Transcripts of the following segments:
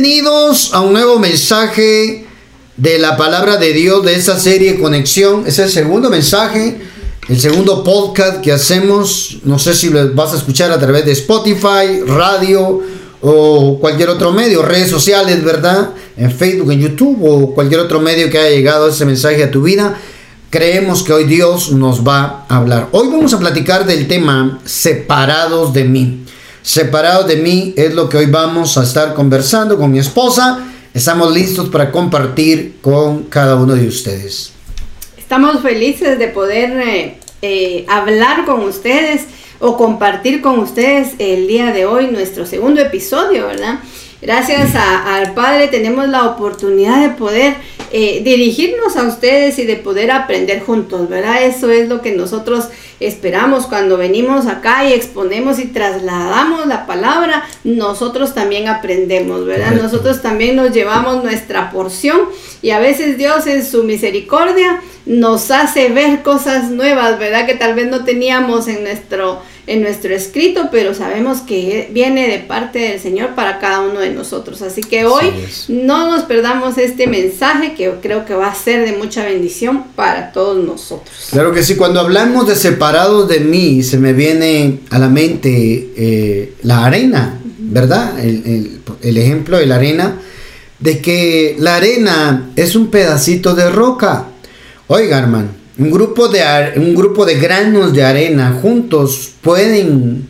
Bienvenidos a un nuevo mensaje de la palabra de Dios de esta serie Conexión. Es el segundo mensaje, el segundo podcast que hacemos. No sé si lo vas a escuchar a través de Spotify, radio o cualquier otro medio, redes sociales, ¿verdad? En Facebook, en YouTube o cualquier otro medio que haya llegado ese mensaje a tu vida. Creemos que hoy Dios nos va a hablar. Hoy vamos a platicar del tema separados de mí. Separados de mí es lo que hoy vamos a estar conversando con mi esposa. Estamos listos para compartir con cada uno de ustedes. Estamos felices de poder eh, eh, hablar con ustedes o compartir con ustedes el día de hoy nuestro segundo episodio, ¿verdad? Gracias al Padre tenemos la oportunidad de poder eh, dirigirnos a ustedes y de poder aprender juntos, ¿verdad? Eso es lo que nosotros esperamos cuando venimos acá y exponemos y trasladamos la palabra, nosotros también aprendemos, ¿verdad? Nosotros también nos llevamos nuestra porción y a veces Dios en su misericordia nos hace ver cosas nuevas, ¿verdad? Que tal vez no teníamos en nuestro en nuestro escrito, pero sabemos que viene de parte del Señor para cada uno de nosotros. Así que hoy no nos perdamos este mensaje que creo que va a ser de mucha bendición para todos nosotros. Claro que sí, cuando hablamos de separados de mí, se me viene a la mente eh, la arena, ¿verdad? El, el ejemplo de la arena, de que la arena es un pedacito de roca. Oiga, hermano, un grupo de, un grupo de granos de arena juntos pueden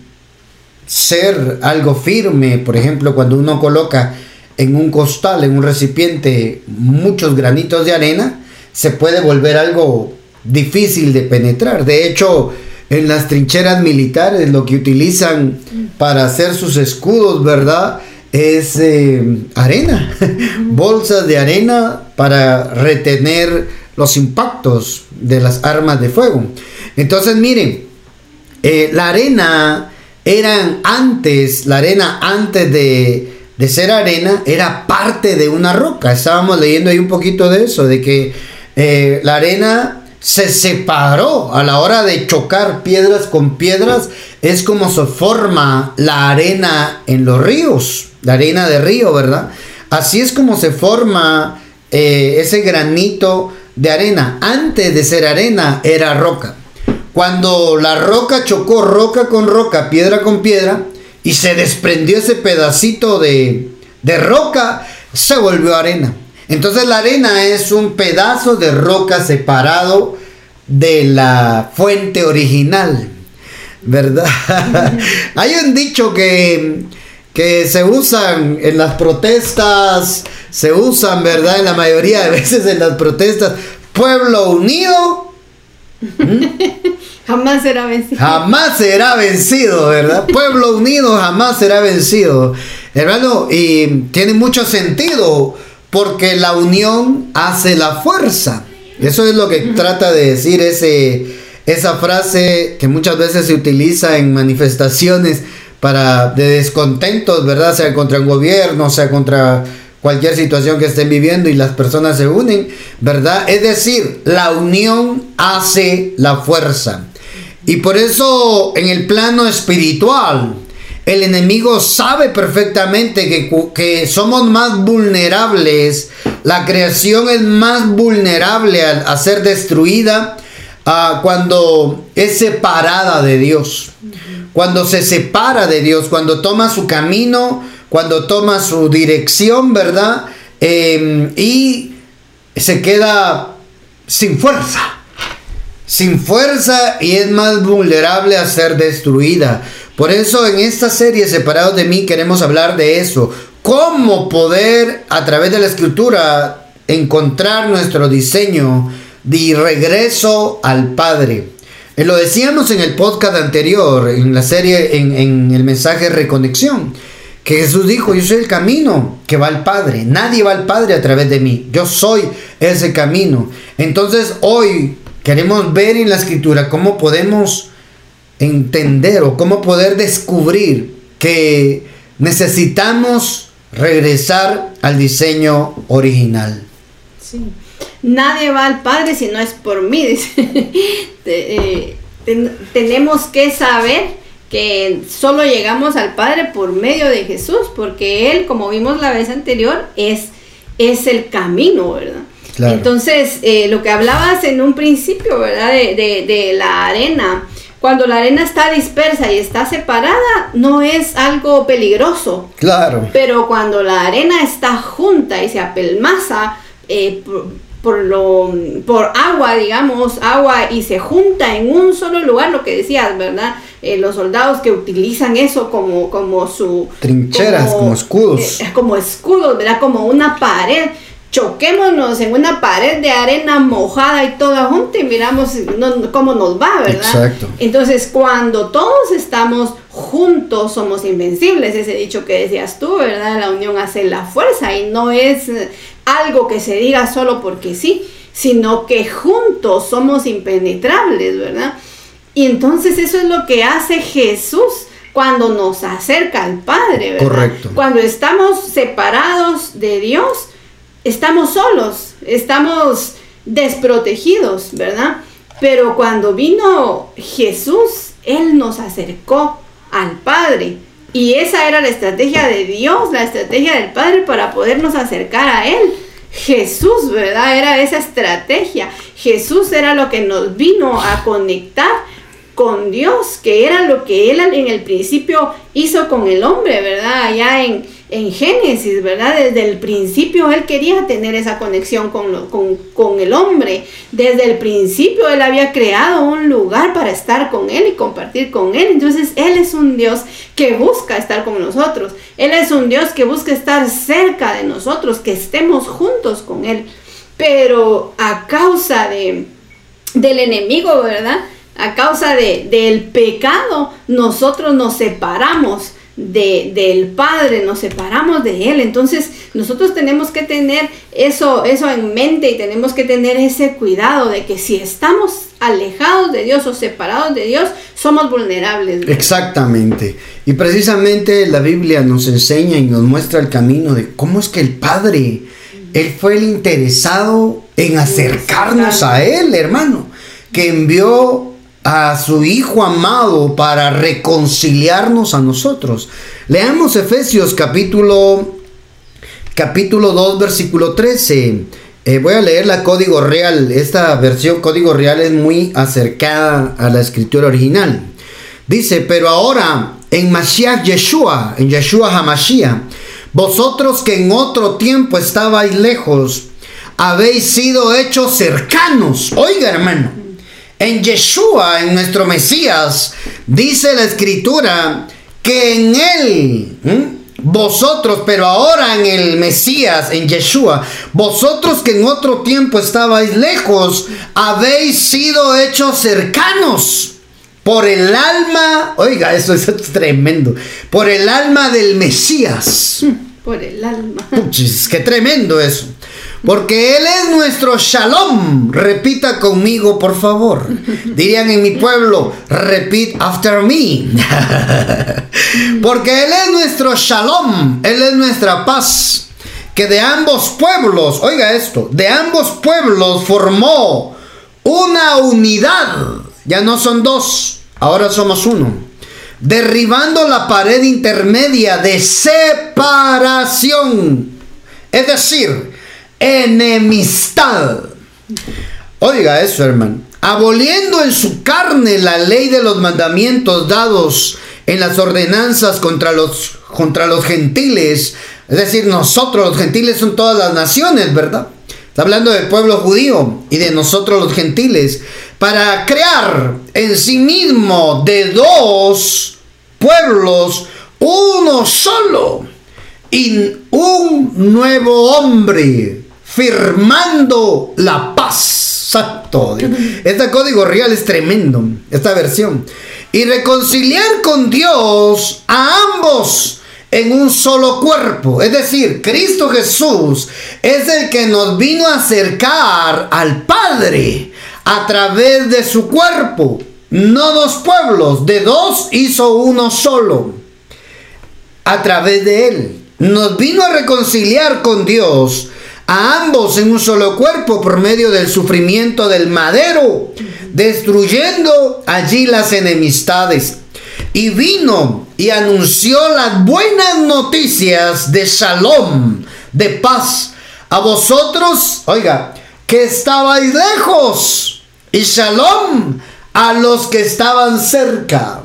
ser algo firme. Por ejemplo, cuando uno coloca en un costal, en un recipiente, muchos granitos de arena, se puede volver algo difícil de penetrar. De hecho, en las trincheras militares lo que utilizan para hacer sus escudos, ¿verdad? Es eh, arena, bolsas de arena para retener los impactos de las armas de fuego. Entonces, miren, eh, la arena eran antes, la arena antes de, ser arena era parte de una roca. Estábamos leyendo ahí un poquito de eso, de que eh, la arena se separó a la hora de chocar piedras con piedras. Es como se forma la arena en los ríos, la arena de río, ¿verdad? Así es como se forma eh, ese granito de arena. Antes de ser arena era roca. Cuando la roca chocó roca con roca, piedra con piedra, y se desprendió ese pedacito de, de roca, se volvió arena. Entonces la arena es un pedazo de roca separado de la fuente original. ¿Verdad? Hay un dicho que, que se usan en las protestas se usan, ¿verdad? En la mayoría de veces en las protestas. Pueblo unido. jamás será vencido. Jamás será vencido, ¿verdad? Pueblo unido jamás será vencido. Hermano, y tiene mucho sentido porque la unión hace la fuerza. Eso es lo que trata de decir ese, esa frase que muchas veces se utiliza en manifestaciones para de descontentos, ¿verdad? Sea contra un gobierno, sea contra cualquier situación que estén viviendo y las personas se unen, ¿verdad? Es decir, la unión hace la fuerza. Y por eso en el plano espiritual, el enemigo sabe perfectamente que, que, somos más vulnerables, la creación es más vulnerable a, ser destruida ah, cuando es separada de Dios, cuando se separa de Dios, cuando toma su camino cuando toma su dirección, ¿verdad? Em, y se queda sin fuerza. Sin fuerza y es más vulnerable a ser destruida. Por eso en esta serie Separados de mí queremos hablar de eso. Cómo poder a través de la escritura encontrar nuestro diseño de regreso al Padre. Eh, lo decíamos en el podcast anterior, en la serie, en, el mensaje Reconexión que Jesús dijo, yo soy el camino que va al Padre. Nadie va al Padre a través de mí. Yo soy ese camino. Entonces hoy queremos ver en la escritura cómo podemos entender o cómo poder descubrir que necesitamos regresar al diseño original. Sí. Nadie va al Padre si no es por mí. Eh, tenemos que saber que solo llegamos al Padre por medio de Jesús, porque Él, como vimos la vez anterior, es, es el camino, ¿verdad? Entonces, eh, lo que hablabas en un principio, ¿verdad? De, de, de, la arena, cuando la arena está dispersa y está separada, no es algo peligroso. Claro. Pero cuando la arena está junta y se apelmaza, eh, por lo por agua digamos agua y se junta en un solo lugar lo que decías verdad eh, los soldados que utilizan eso como como su trincheras como, escudos eh, como escudos verdad como una pared choquémonos en una pared de arena mojada y toda junta y miramos cómo nos va, ¿verdad? Exacto. Entonces, cuando todos estamos juntos, somos invencibles, ese dicho que decías tú, ¿verdad? La unión hace la fuerza y no es algo que se diga solo porque sí, sino que juntos somos impenetrables, ¿verdad? Y entonces eso es lo que hace Jesús cuando nos acerca al Padre, ¿verdad? Correcto. Cuando estamos separados de Dios, estamos solos, estamos desprotegidos, ¿verdad? Pero cuando vino Jesús, Él nos acercó al Padre. Y esa era la estrategia de Dios, la estrategia del Padre para podernos acercar a Él. Jesús, ¿verdad? Era esa estrategia. Jesús era lo que nos vino a conectar con Dios, que era lo que Él en el principio hizo con el hombre, ¿verdad? Allá en, en Génesis, ¿verdad? Desde el principio Él quería tener esa conexión con, con, el hombre. Desde el principio Él había creado un lugar para estar con Él y compartir con Él. Entonces Él es un Dios que busca estar con nosotros. Él es un Dios que busca estar cerca de nosotros, que estemos juntos con Él. Pero a causa de, del enemigo, ¿verdad? A causa de, del pecado, nosotros nos separamos de, del Padre, nos separamos de Él. Entonces nosotros tenemos que tener eso, eso en mente y tenemos que tener ese cuidado de que si estamos alejados de Dios o separados de Dios, somos vulnerables. Exactamente. Y precisamente la Biblia nos enseña y nos muestra el camino de cómo es que el Padre, Él fue el interesado en acercarnos a Él, hermano, que envió a su Hijo amado para reconciliarnos a nosotros. Leamos Efesios capítulo, capítulo 2, versículo 13. Eh, voy a leer la código real. Esta versión código real es muy acercada a la escritura original. Dice, pero ahora en Mashiach Yeshua, en Yeshua HaMashiach, vosotros que en otro tiempo estabais lejos, habéis sido hechos cercanos. Oiga, hermano en Yeshua, en nuestro Mesías, dice la escritura que en Él, vosotros, pero ahora en el Mesías, en Yeshua, vosotros que en otro tiempo estabais lejos, habéis sido hechos cercanos por el alma, oiga, eso es tremendo, por el alma del Mesías. Por el alma. Puchis, qué tremendo eso. Porque Él es nuestro shalom. Repita conmigo, por favor. Dirían en mi pueblo, repeat after me. Porque Él es nuestro shalom. Él es nuestra paz. Que de ambos pueblos, oiga esto, de ambos pueblos formó una unidad. Ya no son dos, ahora somos uno. Derribando la pared intermedia de separación. Es decir, enemistad. Oiga eso, hermano. Aboliendo en su carne la ley de los mandamientos dados en las ordenanzas contra los, contra los gentiles. Es decir, nosotros los gentiles son todas las naciones, ¿verdad? Está hablando del pueblo judío y de nosotros los gentiles. Para crear en sí mismo de dos pueblos uno solo y un nuevo hombre firmando la paz. Exacto. Este código real es tremendo, esta versión. Y reconciliar con Dios a ambos en un solo cuerpo. Es decir, Cristo Jesús es el que nos vino a acercar al Padre a través de su cuerpo. No dos pueblos, de dos hizo uno solo. A través de él. Nos vino a reconciliar con Dios a ambos en un solo cuerpo por medio del sufrimiento del madero, destruyendo allí las enemistades. y vino y anunció las buenas noticias de shalom, de paz, a vosotros, oiga, que estabais lejos, y shalom a los que estaban cerca.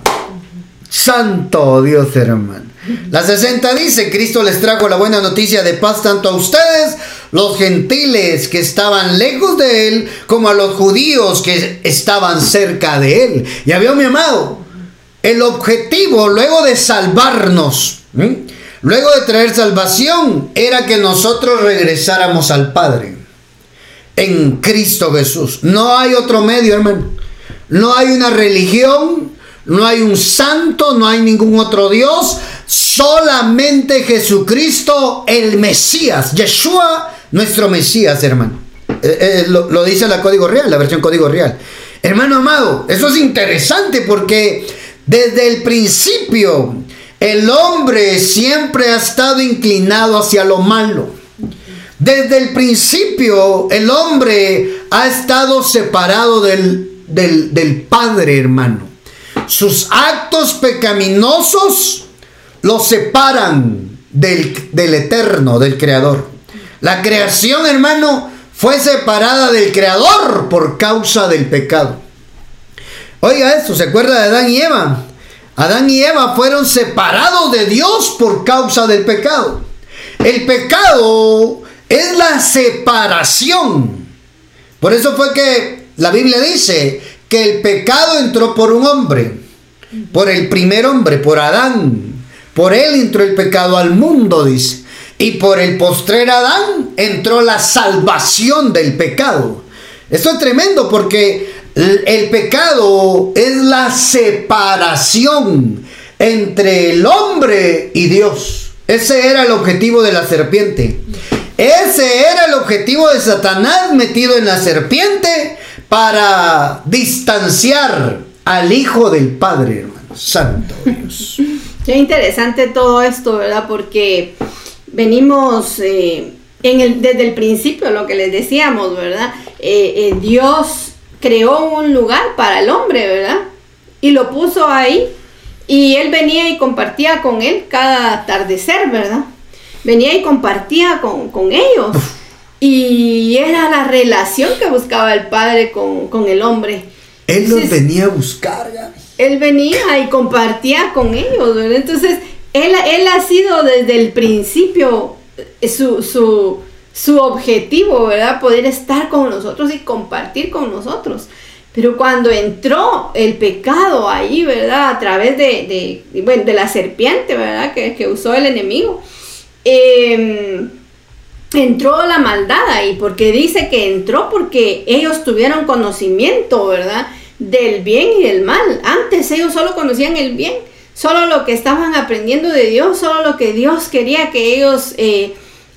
Santo Dios hermano. La 60 dice, Cristo les trajo la buena noticia de paz tanto a ustedes, los gentiles que estaban lejos de él, como a los judíos que estaban cerca de él. Ya vio mi amado, el objetivo luego de salvarnos, luego de traer salvación, era que nosotros regresáramos al Padre en Cristo Jesús. No hay otro medio, hermano. No hay una religión, no hay un santo, no hay ningún otro Dios, solamente Jesucristo, el Mesías, Yeshua, nuestro Mesías, hermano. Eh, eh, lo, dice la Código Real, la versión Código Real. Hermano amado, eso es interesante porque desde el principio el hombre siempre ha estado inclinado hacia lo malo. Desde el principio el hombre ha estado separado del, del, Padre, hermano. Sus actos pecaminosos lo separan del, del Eterno, del Creador. La creación, hermano, fue separada del Creador por causa del pecado. Oiga esto, ¿se acuerda de Adán y Eva? Adán y Eva fueron separados de Dios por causa del pecado. El pecado es la separación. Por eso fue que la Biblia dice que el pecado entró por un hombre, por el primer hombre, por Adán. Por él entró el pecado al mundo, dice. Y por el postrer Adán entró la salvación del pecado. Esto es tremendo porque el pecado es la separación entre el hombre y Dios. Ese era el objetivo de la serpiente. Ese era el objetivo de Satanás metido en la serpiente para distanciar al Hijo del Padre, hermano. Santo Dios. Qué interesante todo esto, ¿verdad? Porque venimos eh, en el, desde el principio, lo que les decíamos, ¿verdad? Eh, eh, Dios creó un lugar para el hombre, ¿verdad? Y lo puso ahí. Y él venía y compartía con él cada atardecer, ¿verdad? Venía y compartía con, ellos. Y era la relación que buscaba el padre con, el hombre. Él los venía a buscar, Él venía y compartía con ellos, ¿verdad? Entonces, él, ha sido desde el principio eh, su, objetivo, ¿verdad? Poder estar con nosotros y compartir con nosotros. Pero cuando entró el pecado ahí, ¿verdad? A través de, de, la serpiente, ¿verdad? Que, usó el enemigo. Em, entró la maldad ahí, porque dice que entró porque ellos tuvieron conocimiento, ¿verdad? Del bien y del mal. Antes ellos solo conocían el bien, solo lo que estaban aprendiendo de Dios, solo lo que Dios quería que ellos... Eh,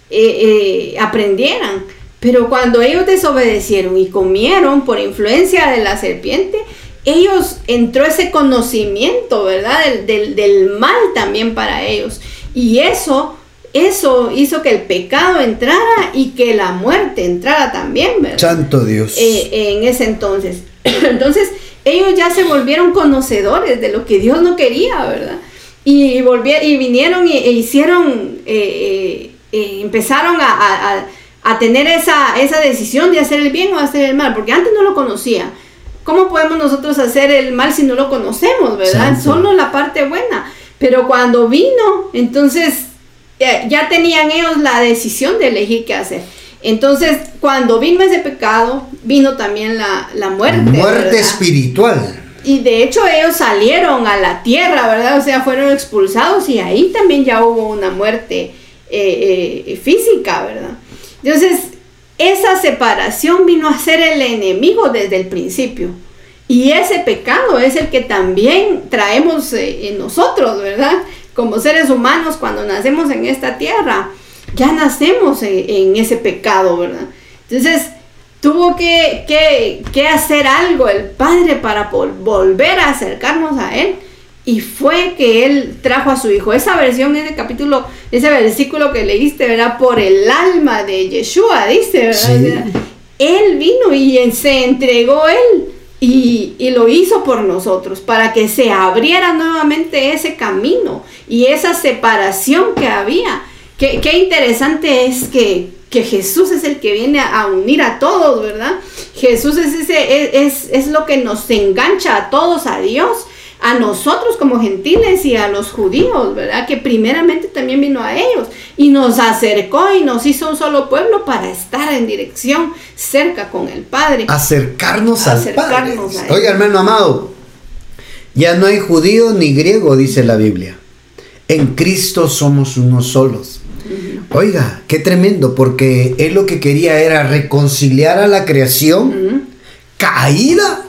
eh, eh, aprendieran. Pero cuando ellos desobedecieron y comieron por influencia de la serpiente, ellos entró ese conocimiento, ¿verdad? Del, mal también para ellos. Y eso, eso hizo que el pecado entrara y que la muerte entrara también, ¿verdad? Santo Dios. En ese entonces. entonces, ellos ya se volvieron conocedores de lo que Dios no quería, ¿verdad? Y, volvieron, y vinieron e, hicieron eh, empezaron a, tener esa, esa decisión de hacer el bien o hacer el mal, porque antes no lo conocía. ¿Cómo podemos nosotros hacer el mal si no lo conocemos, verdad? Solo la parte buena. Pero cuando vino, entonces eh, ya tenían ellos la decisión de elegir qué hacer. Entonces, cuando vino ese pecado, vino también la, la muerte. Muerte espiritual. Y de hecho ellos salieron a la tierra, ¿verdad? O sea, fueron expulsados y ahí también ya hubo una muerte eh, eh, física, ¿verdad? Entonces, esa separación vino a ser el enemigo desde el principio. Y ese pecado es el que también traemos eh, en nosotros, ¿verdad? Como seres humanos cuando nacemos en esta tierra, ya nacemos en, ese pecado, ¿verdad? Entonces, tuvo que, que, que, hacer algo el Padre para volver a acercarnos a Él y fue que él trajo a su hijo. Esa versión, ese capítulo, ese versículo que leíste, ¿verdad? Por el alma de Yeshua, dice, ¿verdad? Él vino y se entregó él Y, y, lo hizo por nosotros, para que se abriera nuevamente ese camino y esa separación que había. Qué, qué interesante es que, que, Jesús es el que viene a, unir a todos, ¿verdad? Jesús es, ese, es, es lo que nos engancha a todos a Dios a nosotros como gentiles y a los judíos, ¿verdad? Que primeramente también vino a ellos y nos acercó y nos hizo un solo pueblo para estar en dirección cerca con el Padre. Acercarnos, al Padre. Oiga, hermano amado, ya no hay judío ni griego, dice la Biblia. En Cristo somos unos solos. Oiga, qué tremendo, porque él lo que quería era reconciliar a la creación caída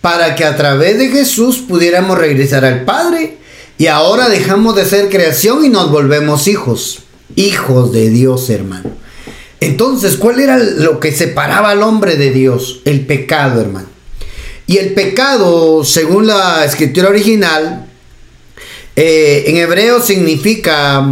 para que a través de Jesús pudiéramos regresar al Padre. Y ahora dejamos de ser creación y nos volvemos hijos, hijos de Dios, hermano. Entonces, ¿cuál era lo que separaba al hombre de Dios? El pecado, hermano. Y el pecado, según la escritura original, eh, en hebreo significa,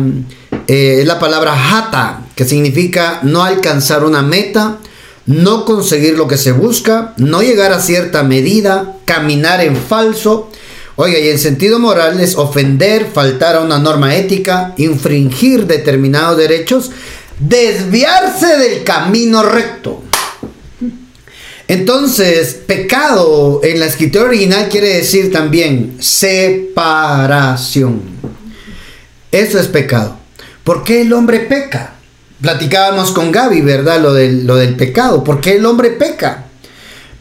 eh, la palabra hata, que significa no alcanzar una meta, no conseguir lo que se busca, no llegar a cierta medida, caminar en falso. Oiga, y en sentido moral es ofender, faltar a una norma ética, infringir determinados derechos, desviarse del camino recto. Entonces, pecado en la escritura original quiere decir también separación. Eso es pecado. ¿Por qué el hombre peca? Platicábamos con Gaby, ¿verdad? Lo del, lo del pecado. ¿Por qué el hombre peca?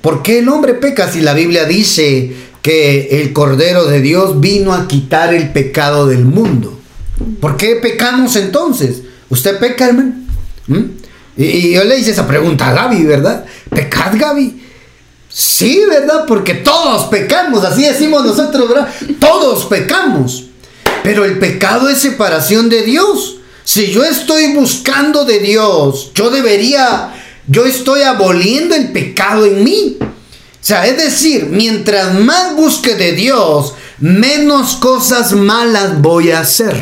¿Por qué el hombre peca si la Biblia dice que el Cordero de Dios vino a quitar el pecado del mundo? ¿Por qué pecamos entonces? ¿Usted peca, hermano? ¿Mm? Y, yo le hice esa pregunta a Gaby, ¿verdad? ¿Pecad, Gaby? Sí, ¿verdad? Porque todos pecamos, así decimos nosotros, ¿verdad? Todos pecamos. Pero el pecado es separación de Dios. Si yo estoy buscando de Dios, yo debería, yo estoy aboliendo el pecado en mí. O sea, es decir, mientras más busque de Dios, menos cosas malas voy a hacer.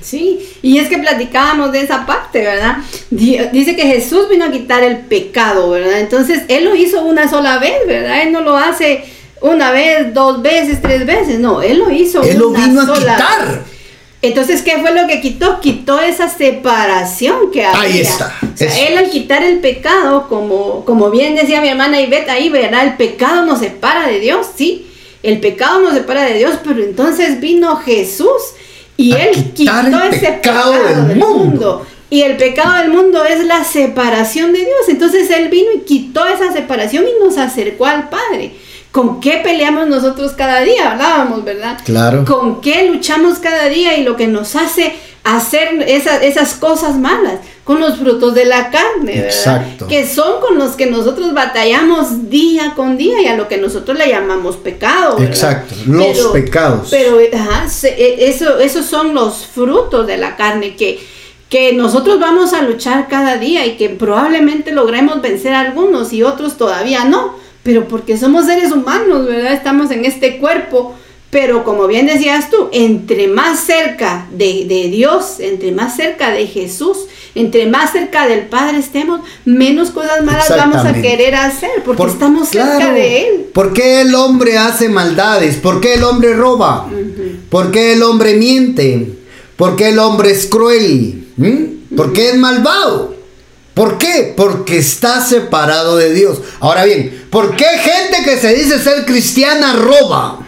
Sí, y es que platicábamos de esa parte, ¿verdad? Dice que Jesús vino a quitar el pecado, ¿verdad? Entonces, Él lo hizo una sola vez, ¿verdad? Él no lo hace una vez, dos veces, tres veces, no, Él lo hizo Él lo vino a quitar. Entonces, ¿qué fue lo que quitó? Quitó esa separación que había. Ahí está. él al quitar el pecado, como, como bien decía mi hermana Ivette ahí, ¿verdad? El pecado nos separa de Dios, sí. El pecado nos separa de Dios, pero entonces vino Jesús y él quitó ese pecado del mundo. Y el pecado del mundo es la separación de Dios. Entonces él vino y quitó esa separación y nos acercó al Padre. ¿Con qué peleamos nosotros cada día? Hablábamos, ¿verdad? Claro. ¿Con qué luchamos cada día y lo que nos hace hacer esas cosas malas? Con los frutos de la carne, ¿verdad? Exacto. Que son con los que nosotros batallamos día con día y a lo que nosotros le llamamos pecado. ¿verdad? Exacto, los pecados. Pero ajá, e, eso, esos son los frutos de la carne que, que nosotros vamos a luchar cada día y que probablemente logremos vencer a algunos y otros todavía no pero porque somos seres humanos, ¿verdad? Estamos en este cuerpo, pero como bien decías tú, entre más cerca de, Dios, entre más cerca de Jesús, entre más cerca del Padre estemos, menos cosas malas vamos a querer hacer, porque estamos cerca de Él. ¿Por qué el hombre hace maldades? ¿Por qué el hombre roba? ¿Por qué el hombre miente? ¿Por qué el hombre es cruel? ¿Mm? ¿Por qué es malvado? ¿Por qué? Porque está separado de Dios. Ahora bien, ¿por qué gente que se dice ser cristiana roba?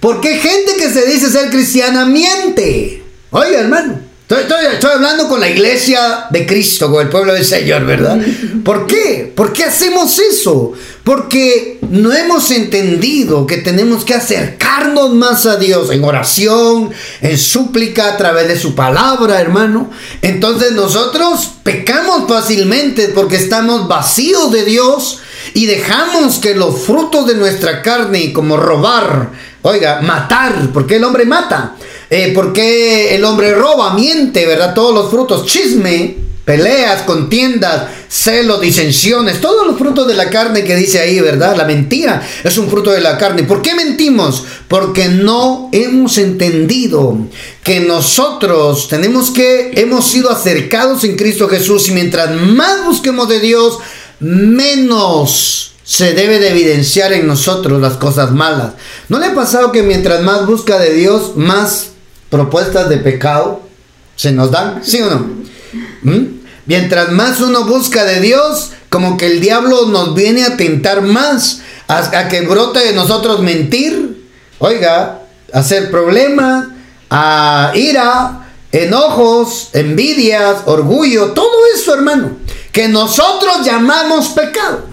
¿Por qué gente que se dice ser cristiana miente? Oye, hermano. Estoy, hablando con la iglesia de Cristo, con el pueblo del Señor, ¿verdad? ¿Por qué? ¿Por qué hacemos eso? Porque no hemos entendido que tenemos que acercarnos más a Dios en oración, en súplica, a través de su palabra, hermano. Entonces nosotros pecamos fácilmente porque estamos vacíos de Dios y dejamos que los frutos de nuestra carne, como robar, oiga, matar, porque el hombre mata eh, ¿Por qué el hombre roba, miente, verdad? Todos los frutos, chisme, peleas, contiendas, celos, disensiones, todos los frutos de la carne que dice ahí, ¿verdad? La mentira es un fruto de la carne. ¿Por qué mentimos? Porque no hemos entendido que nosotros tenemos que, hemos sido acercados en Cristo Jesús y mientras más busquemos de Dios, menos se debe de evidenciar en nosotros las cosas malas. ¿No le ha pasado que mientras más busca de Dios, más propuestas de pecado se nos dan? ¿Sí o no? ¿Mm? Mientras más uno busca de Dios, como que el diablo nos viene a tentar más, a, que brote de nosotros mentir, oiga, hacer problemas, a ira, enojos, envidias, orgullo, todo eso, hermano, que nosotros llamamos pecado.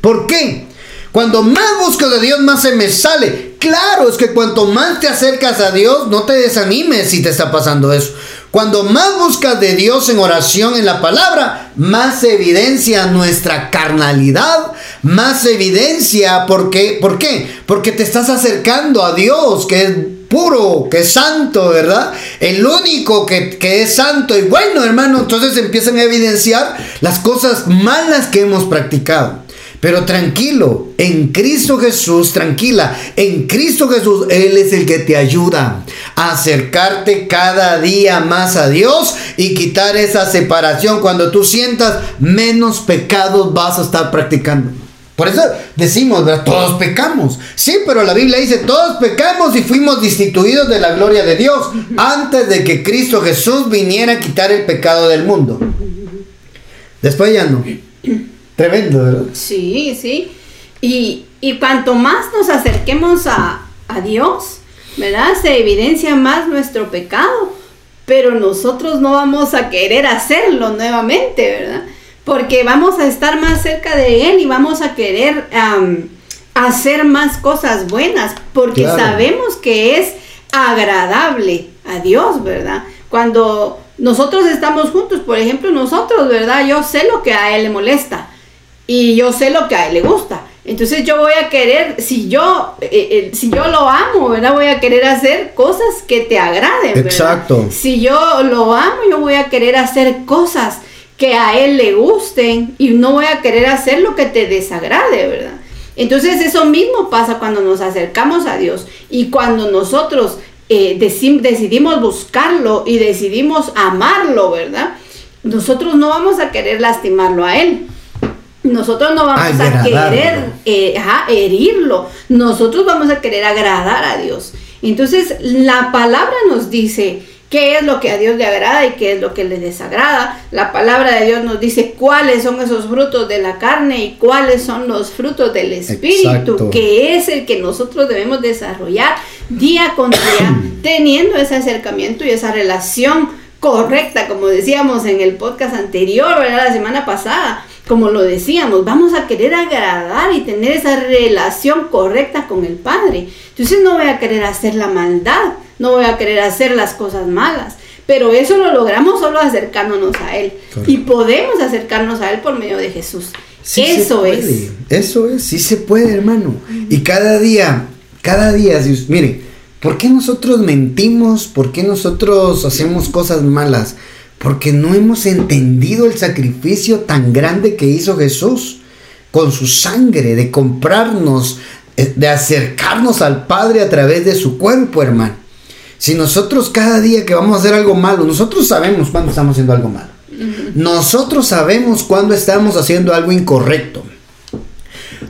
¿Por qué? Cuando más busco de Dios, más se me sale. Claro, es que cuanto más te acercas a Dios, no te desanimes si te está pasando eso. Cuando más buscas de Dios en oración, en la palabra, más evidencia nuestra carnalidad, más evidencia, ¿por qué? ¿Por qué? Porque te estás acercando a Dios, que es puro, que es santo, ¿verdad? El único que, que, es santo y bueno, hermano, entonces empiezan a evidenciar las cosas malas que hemos practicado. Pero tranquilo, en Cristo Jesús, tranquila, en Cristo Jesús, Él es el que te ayuda a acercarte cada día más a Dios y quitar esa separación. Cuando tú sientas menos pecados vas a estar practicando. Por eso decimos, ¿verdad? Todos pecamos. Sí, pero la Biblia dice, todos pecamos y fuimos destituidos de la gloria de Dios antes de que Cristo Jesús viniera a quitar el pecado del mundo. Después ya no. Tremendo, ¿verdad? Sí, sí. Y, cuanto más nos acerquemos a, Dios, ¿verdad? Se evidencia más nuestro pecado, pero nosotros no vamos a querer hacerlo nuevamente, ¿verdad? Porque vamos a estar más cerca de Él y vamos a querer hacer más cosas buenas, porque sabemos que es agradable a Dios, ¿verdad? Cuando nosotros estamos juntos, por ejemplo, nosotros, ¿verdad? Yo sé lo que a Él le molesta y yo sé lo que a él le gusta. Entonces yo voy a querer, si yo, eh, eh, si yo lo amo, ¿verdad? Voy a querer hacer cosas que te agraden. ¿verdad? Exacto. Si yo lo amo, yo voy a querer hacer cosas que a él le gusten y no voy a querer hacer lo que te desagrade, ¿verdad? Entonces eso mismo pasa cuando nos acercamos a Dios y cuando nosotros eh, decidimos buscarlo y decidimos amarlo, ¿verdad? Nosotros no vamos a querer lastimarlo a Él nosotros no vamos a querer eh, herirlo, nosotros vamos a querer agradar a Dios. Entonces la palabra nos dice qué es lo que a Dios le agrada y qué es lo que le desagrada. La palabra de Dios nos dice cuáles son esos frutos de la carne y cuáles son los frutos del Espíritu, que es el que nosotros debemos desarrollar día con día, teniendo ese acercamiento y esa relación correcta, como decíamos en el podcast anterior, la semana pasada como lo decíamos, vamos a querer agradar y tener esa relación correcta con el Padre. Entonces no voy a querer hacer la maldad, no voy a querer hacer las cosas malas, pero eso lo logramos solo acercándonos a Él. Y podemos acercarnos a Él por medio de Jesús. eso es. Eso es, sí se puede, hermano. Y cada día, cada día, mire, ¿por qué nosotros mentimos? ¿Por qué nosotros hacemos cosas malas? Porque no hemos entendido el sacrificio tan grande que hizo Jesús con su sangre, de comprarnos, eh, de acercarnos al Padre a través de su cuerpo, hermano. Si nosotros cada día que vamos a hacer algo malo, nosotros sabemos cuando estamos haciendo algo malo. Nosotros sabemos cuando estamos haciendo algo incorrecto.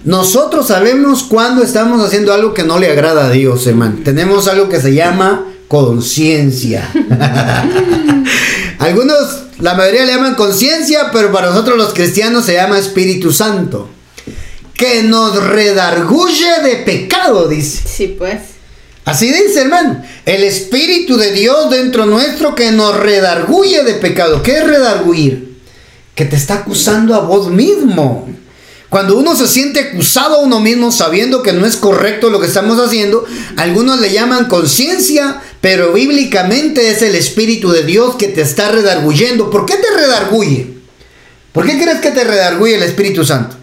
Nosotros sabemos cuando estamos haciendo algo que no le agrada a Dios, hermano. Tenemos algo que se llama conciencia. Algunos, la mayoría le llaman conciencia, pero para nosotros los cristianos se llama Espíritu Santo. Que nos redarguye de pecado, dice. Sí, pues. Así dice, hermano. El Espíritu de Dios dentro nuestro que nos redarguye de pecado. ¿Qué es redarguir? Que te está acusando a vos mismo. Cuando uno se siente acusado a uno mismo sabiendo que no es correcto lo que estamos haciendo, algunos le llaman conciencia, pero bíblicamente es el Espíritu de Dios que te está redarguyendo. ¿Por qué te redarguye? ¿Por qué crees que te redarguye el Espíritu Santo?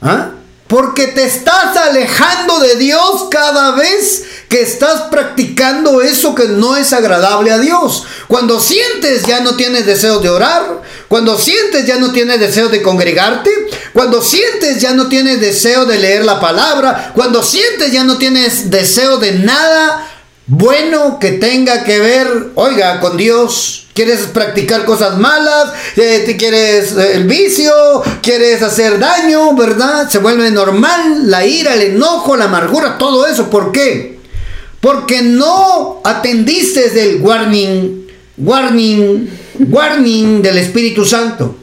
¿Ah? Porque te estás alejando de Dios cada vez que estás practicando eso que no es agradable a Dios. Cuando sientes ya no tienes deseo de orar, cuando sientes ya no tienes deseo de congregarte, cuando sientes ya no tienes deseo de leer la palabra, cuando sientes ya no tienes deseo de nada bueno que tenga que ver, oiga, con Dios. ¿Quieres practicar cosas malas? Eh, ¿Te quieres eh, el vicio? ¿Quieres hacer daño? ¿Verdad? Se vuelve normal la ira, el enojo, la amargura, todo eso. ¿Por qué? Porque no atendiste del warning, warning, warning del Espíritu Santo.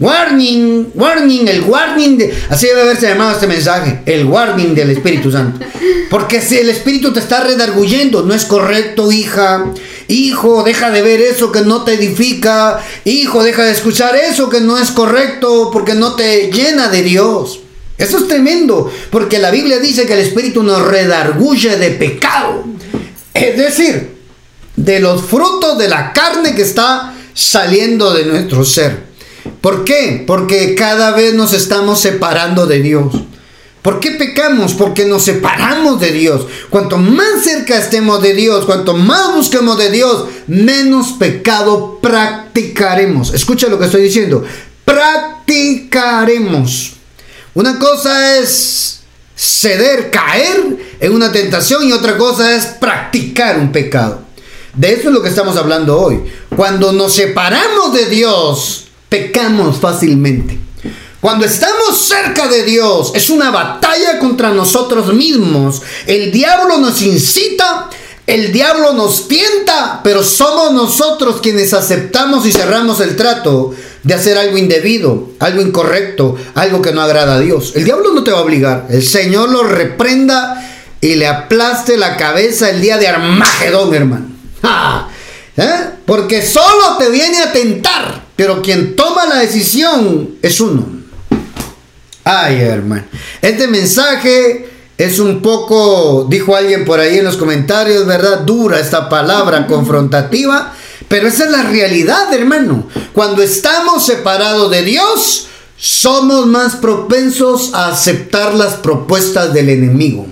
Warning, warning, el warning de... Así debe haberse llamado este mensaje, el warning del Espíritu Santo. Porque si el Espíritu te está redarguyendo, no es correcto, hija. Hijo, deja de ver eso que no te edifica. Hijo, deja de escuchar eso que no es correcto porque no te llena de Dios. Eso es tremendo, porque la Biblia dice que el Espíritu nos redarguye de pecado. Es decir, de los frutos de la carne que está saliendo de nuestro ser. ¿Por qué? Porque cada vez nos estamos separando de Dios. ¿Por qué pecamos? Porque nos separamos de Dios. Cuanto más cerca estemos de Dios, cuanto más busquemos de Dios, menos pecado practicaremos. Escucha lo que estoy diciendo. Practicaremos. Una cosa es ceder, caer en una tentación y otra cosa es practicar un pecado. De eso es lo que estamos hablando hoy. Cuando nos separamos de Dios, pecamos fácilmente. Cuando estamos cerca de Dios, es una batalla contra nosotros mismos. El diablo nos incita, el diablo nos tienta, pero somos nosotros quienes aceptamos y cerramos el trato de hacer algo indebido, algo incorrecto, algo que no agrada a Dios. El diablo no te va a obligar. El Señor lo reprenda y le aplaste la cabeza el día de Armagedón, hermano. ¿Eh? Porque solo te viene a tentar pero quien toma la decisión es uno. Ay, hermano. Este mensaje es un poco, dijo alguien por ahí en los comentarios, ¿verdad? Dura esta palabra confrontativa. Pero esa es la realidad, hermano. Cuando estamos separados de Dios, somos más propensos a aceptar las propuestas del enemigo.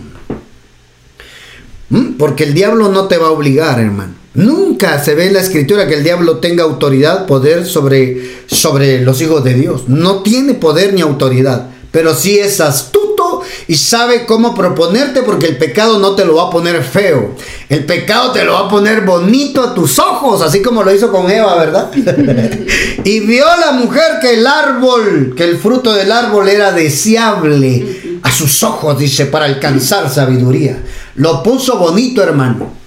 ¿Mm? Porque el diablo no te va a obligar, hermano. Nunca se ve en la escritura que el diablo tenga autoridad, poder sobre, sobre los hijos de Dios. No tiene poder ni autoridad, pero sí es astuto y sabe cómo proponerte porque el pecado no te lo va a poner feo. El pecado te lo va a poner bonito a tus ojos, así como lo hizo con Eva, ¿verdad? y vio la mujer que el árbol, que el fruto del árbol era deseable a sus ojos, dice, para alcanzar sabiduría. Lo puso bonito, hermano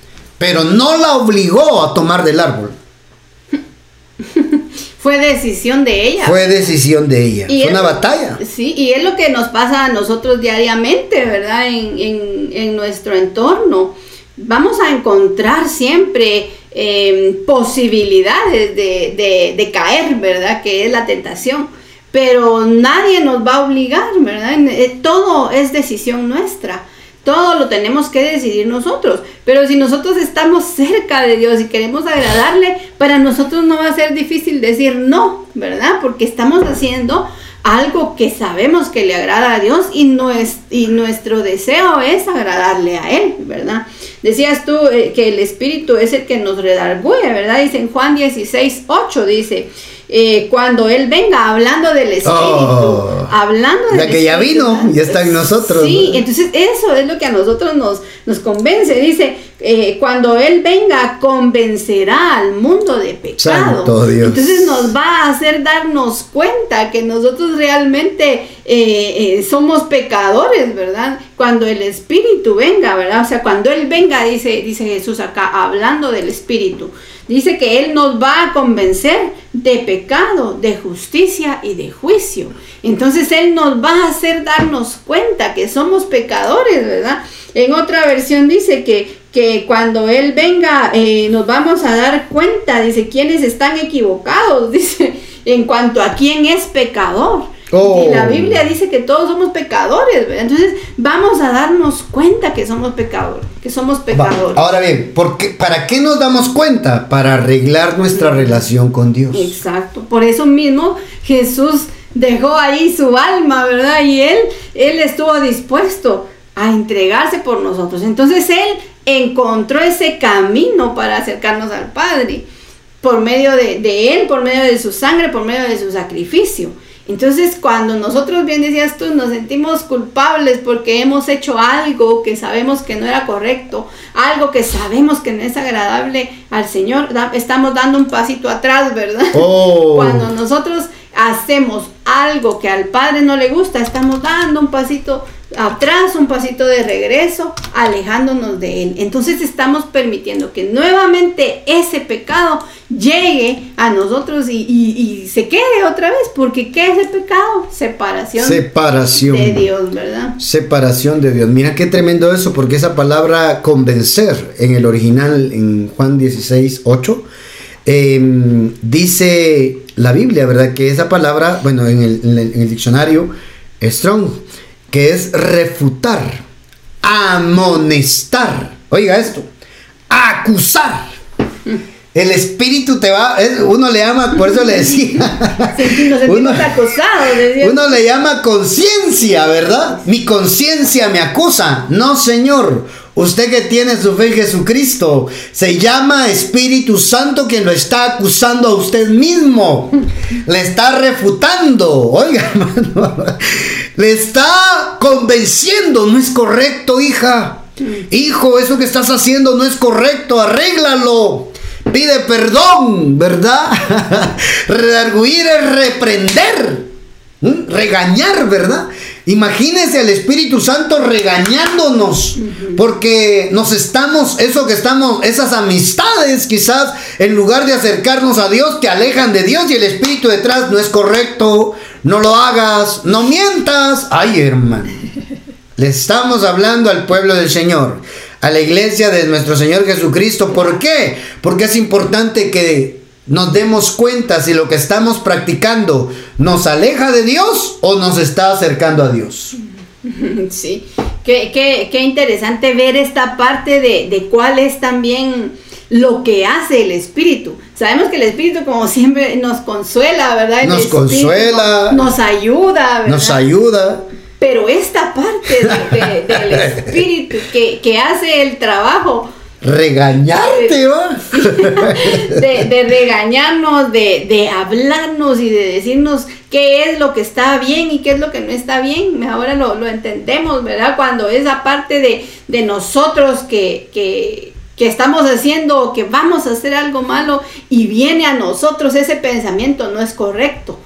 pero no la obligó a tomar del árbol. Fue decisión de ella. Fue decisión de ella. Fue una batalla. Sí, y es lo que nos pasa a nosotros diariamente, ¿verdad? En, nuestro entorno. Vamos a encontrar siempre em, posibilidades de, de, caer, ¿verdad? Que es la tentación. Pero nadie nos va a obligar, ¿verdad? Eh, todo es decisión nuestra. Todo lo tenemos que decidir nosotros. Pero si nosotros estamos cerca de Dios y queremos agradarle, para nosotros no va a ser difícil decir no, ¿verdad? Porque estamos haciendo algo que sabemos que le agrada a Dios y, nuestro deseo es agradarle a Él, ¿verdad? Decías tú eh, que el Espíritu es el que nos redarguye, ¿verdad? Dice en Juan 16, 8, dice, eh, cuando Él venga hablando del Espíritu, oh. hablando del que ya vino, ya está en nosotros. Sí, entonces eso es lo que a nosotros nos, nos convence. Dice, eh, cuando Él venga, convencerá al mundo de pecado. Entonces nos va a hacer darnos cuenta que nosotros realmente eh, somos pecadores, ¿verdad? Cuando el Espíritu venga, ¿verdad? O sea, cuando Él venga, dice, dice Jesús acá, hablando del Espíritu. Dice que Él nos va a convencer de pecado, de justicia y de juicio. Entonces Él nos va a hacer darnos cuenta que somos pecadores, ¿verdad? En otra versión dice que, que cuando Él venga eh, nos vamos a dar cuenta, dice, quiénes están equivocados, dice, en cuanto a quién es pecador. Y la oh. Biblia dice que todos somos pecadores, entonces vamos a darnos cuenta que somos pecadores, que somos pecadores. Ahora bien, ¿por ¿para qué nos damos cuenta? Para arreglar nuestra relación con Dios. Exacto, por eso mismo Jesús dejó ahí su alma, ¿verdad? Y él, él estuvo dispuesto a entregarse por nosotros. Entonces él encontró ese camino para acercarnos al Padre por medio de, de él, por medio de su sangre, por medio de su sacrificio. Entonces, cuando nosotros, bien decías tú, nos sentimos culpables porque hemos hecho algo que sabemos que no era correcto, algo que sabemos que no es agradable al Señor, estamos dando un pasito atrás, ¿verdad? Oh. Cuando nosotros hacemos algo que al Padre no le gusta, estamos dando un pasito atrás, un pasito de regreso, alejándonos de Él. Entonces estamos permitiendo que nuevamente ese pecado llegue a nosotros y, se quede otra vez, porque ¿qué es el pecado? Separación, Separación de Dios, ¿verdad? Separación de Dios. Mira qué tremendo eso, porque esa palabra convencer en el original, en Juan 16, 8, em, dice la Biblia, ¿verdad? Que esa palabra, bueno, en el, en el diccionario Strong, que es refutar, amonestar, oiga esto, acusar. El espíritu te va, uno le llama, por eso le decía. uno, uno le llama conciencia, ¿verdad? Mi conciencia me acusa. No, Señor. Usted que tiene su fe en Jesucristo, se llama Espíritu Santo quien lo está acusando a usted mismo. Le está refutando. Oiga, hermano. Le está convenciendo. No es correcto, hija. Hijo, eso que estás haciendo no es correcto. Arréglalo. Pide perdón, ¿verdad? Redarguir es reprender. Regañar, ¿verdad? Imagínese al Espíritu Santo regañándonos, porque nos estamos, eso que estamos, esas amistades quizás, en lugar de acercarnos a Dios, te alejan de Dios y el Espíritu detrás no es correcto, no lo hagas, no mientas. Ay, hermano, le estamos hablando al pueblo del Señor, a la iglesia de nuestro Señor Jesucristo. ¿Por qué? Porque es importante que nos demos cuenta si lo que estamos practicando nos aleja de Dios o nos está acercando a Dios. Sí, qué, qué, qué interesante ver esta parte de, de, cuál es también lo que hace el Espíritu. Sabemos que el Espíritu, como siempre, nos consuela, ¿verdad? nos consuela. Nos ayuda, ¿verdad? Nos ayuda. Pero esta parte del Espíritu que, que hace el trabajo, regañarte, ¿va? de, regañarnos, de, hablarnos y de decirnos qué es lo que está bien y qué es lo que no está bien. Ahora lo, lo entendemos, ¿verdad? Cuando esa parte de, de nosotros que, que, que estamos haciendo o que vamos a hacer algo malo y viene a nosotros ese pensamiento no es correcto.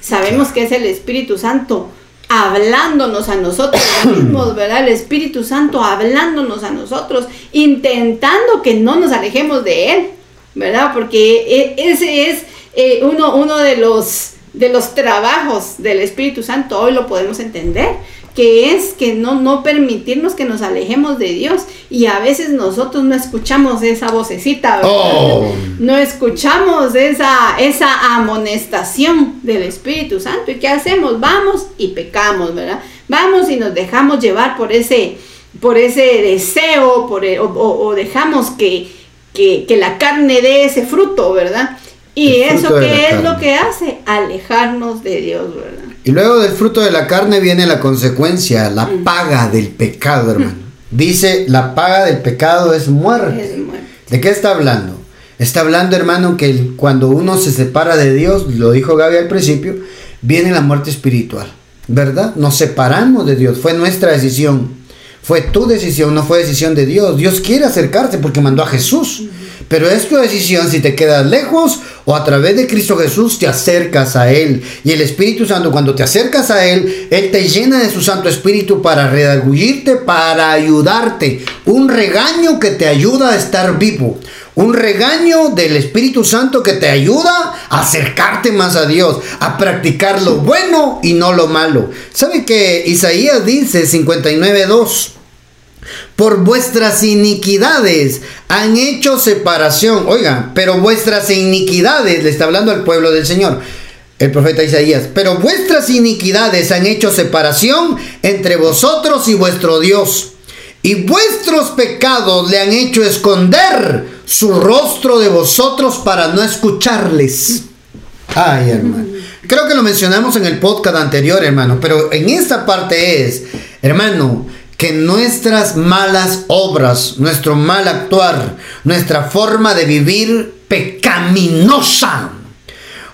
Sabemos que es el Espíritu Santo hablándonos a nosotros mismos, ¿verdad? El Espíritu Santo hablándonos a nosotros, intentando que no nos alejemos de Él, ¿verdad? Porque e, ese es eh, uno, uno de, los, de los trabajos del Espíritu Santo, hoy lo podemos entender que es que no, no permitirnos que nos alejemos de Dios. Y a veces nosotros no escuchamos esa vocecita, oh. No escuchamos esa, esa amonestación del Espíritu Santo. ¿Y qué hacemos? Vamos y pecamos, ¿verdad? Vamos y nos dejamos llevar por ese, por ese deseo, por o, dejamos que, que, que la carne dé ese fruto, ¿verdad? Y eso qué es lo que hace? Alejarnos de Dios, ¿verdad? Y luego del fruto de la carne viene la consecuencia, la mm. paga del pecado, hermano. Dice, la paga del pecado es muerte. ¿De qué está hablando? Está hablando, hermano, que cuando uno se separa de Dios, lo dijo Gaby al principio, viene la muerte espiritual, ¿verdad? Nos separamos de Dios, fue nuestra decisión. Fue tu decisión, no fue decisión de Dios. Dios quiere acercarse porque mandó a Jesús. Pero es tu decisión si te quedas lejos o a través de Cristo Jesús te acercas a Él. Y el Espíritu Santo, cuando te acercas a Él, Él te llena de su Santo Espíritu para redarguirte, para ayudarte. Un regaño que te ayuda a estar vivo. Un regaño del Espíritu Santo que te ayuda a acercarte más a Dios, a practicar lo bueno y no lo malo. ¿Sabe que Isaías dice 59.2? Por vuestras iniquidades han hecho separación. Oiga, pero vuestras iniquidades, le está hablando al pueblo del Señor, el profeta Isaías, pero vuestras iniquidades han hecho separación entre vosotros y vuestro Dios. Y vuestros pecados le han hecho esconder su rostro de vosotros para no escucharles. Ay, hermano. Creo que lo mencionamos en el podcast anterior, hermano, pero en esta parte es, hermano, que nuestras malas obras, nuestro mal actuar, nuestra forma de vivir pecaminosa.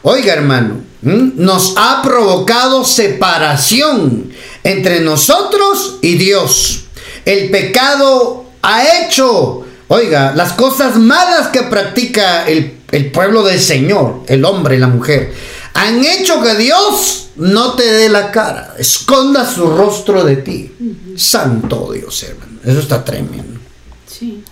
Oiga hermano, nos ha provocado separación entre nosotros y Dios. El pecado ha hecho, oiga, las cosas malas que practica el, pueblo del Señor, el hombre y la mujer, han hecho que Dios no te dé la cara, esconda su rostro de ti. Santo Dios, hermano. Eso está tremendo. Sí.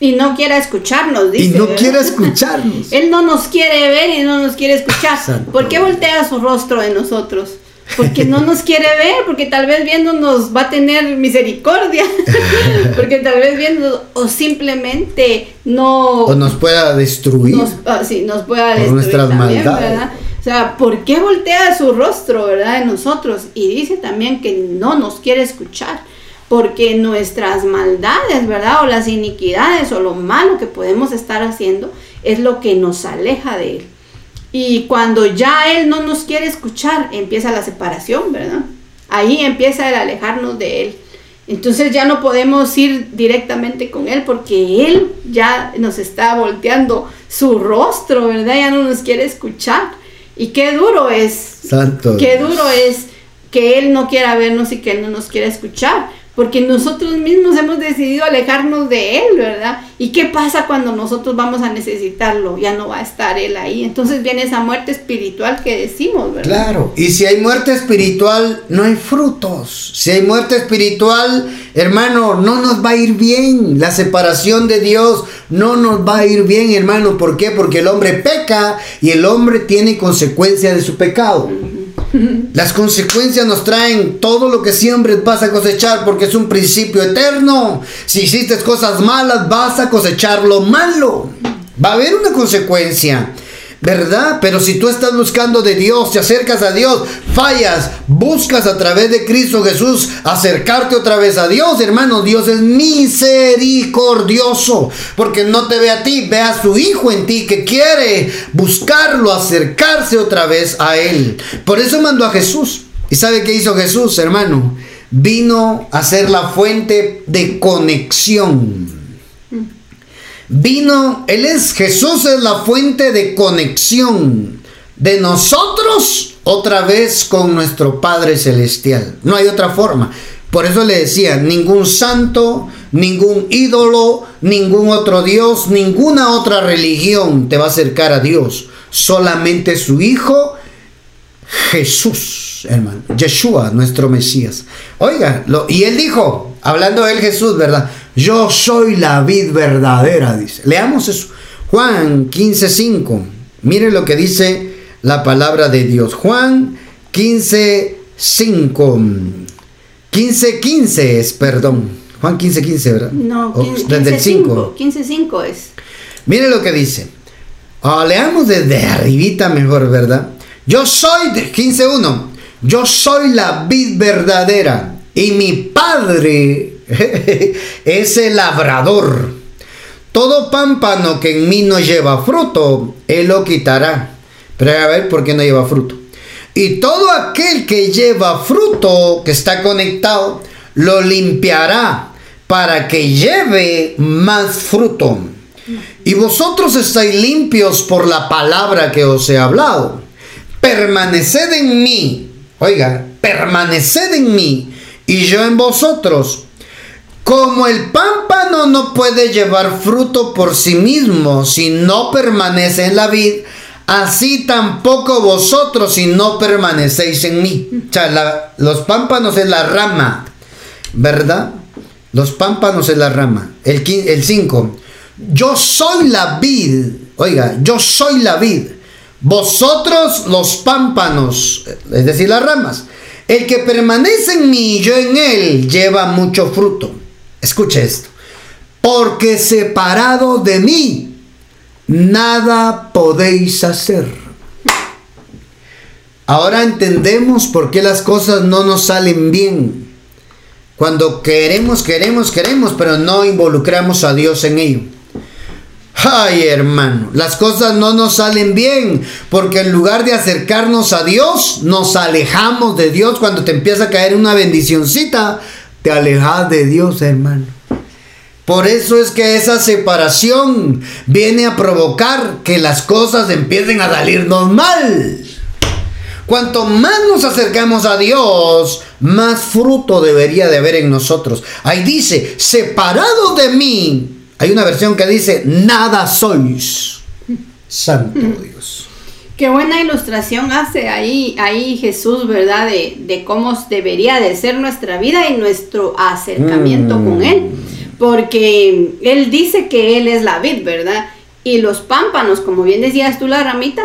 Y no quiere escucharnos, dice. Y no quiere escucharnos. Él no nos quiere ver y no nos quiere escuchar. ¿Por qué voltea su rostro de nosotros? Porque no nos quiere ver, porque tal vez viéndonos va a tener misericordia, porque tal vez viendo o simplemente no... O nos pueda destruir. Nos, ah, sí, nos pueda destruir. Por nuestras maldades. O sea, ¿por qué voltea su rostro, verdad, de nosotros? Y dice también que no nos quiere escuchar porque nuestras maldades, ¿verdad? O las iniquidades o lo malo que podemos estar haciendo es lo que nos aleja de Él. Y cuando ya Él no nos quiere escuchar, empieza la separación, ¿verdad? Ahí empieza el alejarnos de Él. Entonces ya no podemos ir directamente con Él porque Él ya nos está volteando su rostro, ¿verdad? Ya no nos quiere escuchar. Y qué duro es. Santo. Qué duro es que Él no quiera vernos y que Él no nos quiera escuchar porque nosotros mismos hemos decidido alejarnos de Él, ¿verdad? ¿Y qué pasa cuando nosotros vamos a necesitarlo? Ya no va a estar Él ahí. Entonces viene esa muerte espiritual que decimos, ¿verdad? Claro, y si hay muerte espiritual, no hay frutos. Si hay muerte espiritual, hermano, no nos va a ir bien. La separación de Dios no nos va a ir bien, hermano. ¿Por qué? Porque el hombre peca y el hombre tiene consecuencia de su pecado. Las consecuencias nos traen todo lo que siempre vas a cosechar porque es un principio eterno. Si hiciste cosas malas, vas a cosechar lo malo. Va a haber una consecuencia. ¿Verdad? Pero si tú estás buscando de Dios, te acercas a Dios, fallas, buscas a través de Cristo Jesús acercarte otra vez a Dios, hermano, Dios es misericordioso, porque no te ve a ti, ve a su Hijo en ti que quiere buscarlo, acercarse otra vez a Él. Por eso mandó a Jesús. ¿Y sabe qué hizo Jesús, hermano? Vino a ser la fuente de conexión Vino, Él es Jesús, es la fuente de conexión de nosotros otra vez con nuestro Padre Celestial. No hay otra forma. Por eso le decía, ningún santo, ningún ídolo, ningún otro Dios, ninguna otra religión te va a acercar a Dios. Solamente su Hijo, Jesús, hermano. Yeshua, nuestro Mesías. Oiga, lo, y él dijo, hablando de él Jesús, ¿verdad? Yo soy la vid verdadera, dice. Leamos eso. Juan 15:5. Mire lo que dice la palabra de Dios. Juan 15:5. 15:15 es, perdón. Juan 15:15, ¿verdad? No, 15:5. 15:5 es. Mire lo que dice. Ah, leamos desde arribita mejor, ¿verdad? Yo soy, 15.1, yo soy la vid verdadera y mi padre es el labrador. Todo pámpano que en mí no lleva fruto, él lo quitará. Pero a ver por qué no lleva fruto. Y todo aquel que lleva fruto, que está conectado, lo limpiará para que lleve más fruto. Y vosotros estáis limpios por la palabra que os he hablado. Permaneced en mí. Oiga, permaneced en mí y yo en vosotros. Como el pámpano no puede llevar fruto por sí mismo si no permanece en la vid, así tampoco vosotros si no permanecéis en mí. O sea, los pámpanos es la rama, ¿verdad? Los pámpanos es la rama. El 5. Yo soy la vid. Oiga, yo soy la vid. Vosotros los pámpanos, es decir, las ramas. El que permanece en mí y yo en él lleva mucho fruto Escuche esto. Porque separado de mí, nada podéis hacer. Ahora entendemos por qué las cosas no nos salen bien. Cuando queremos, queremos, queremos, pero no involucramos a Dios en ello. Ay, hermano, las cosas no nos salen bien porque en lugar de acercarnos a Dios, nos alejamos de Dios cuando te empieza a caer una bendicioncita te alejas de Dios, hermano. Por eso es que esa separación viene a provocar que las cosas empiecen a salirnos mal. Cuanto más nos acercamos a Dios, más fruto debería de haber en nosotros. Ahí dice, separado de mí. Hay una versión que dice, nada sois. Santo Dios. Qué buena ilustración hace ahí, ahí Jesús, ¿verdad? De, de cómo debería de ser nuestra vida y nuestro acercamiento con mm. Él. Porque Él dice que Él es la vid, ¿verdad? Y los pámpanos, como bien decías tú, la ramita,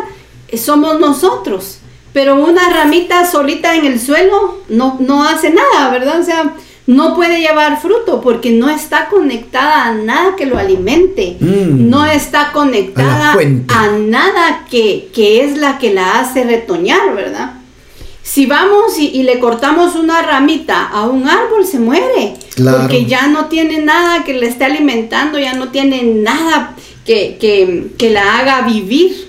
somos nosotros. Pero una ramita solita en el suelo no, no hace nada, ¿verdad? O sea, no puede llevar fruto porque no está conectada a nada que lo alimente. Mm. no está conectada a, nada que, es la que la hace retoñar, ¿verdad? Si vamos y, le cortamos una ramita a un árbol, se muere. Porque ya no tiene nada que le esté alimentando, ya no tiene nada que, que, que la haga vivir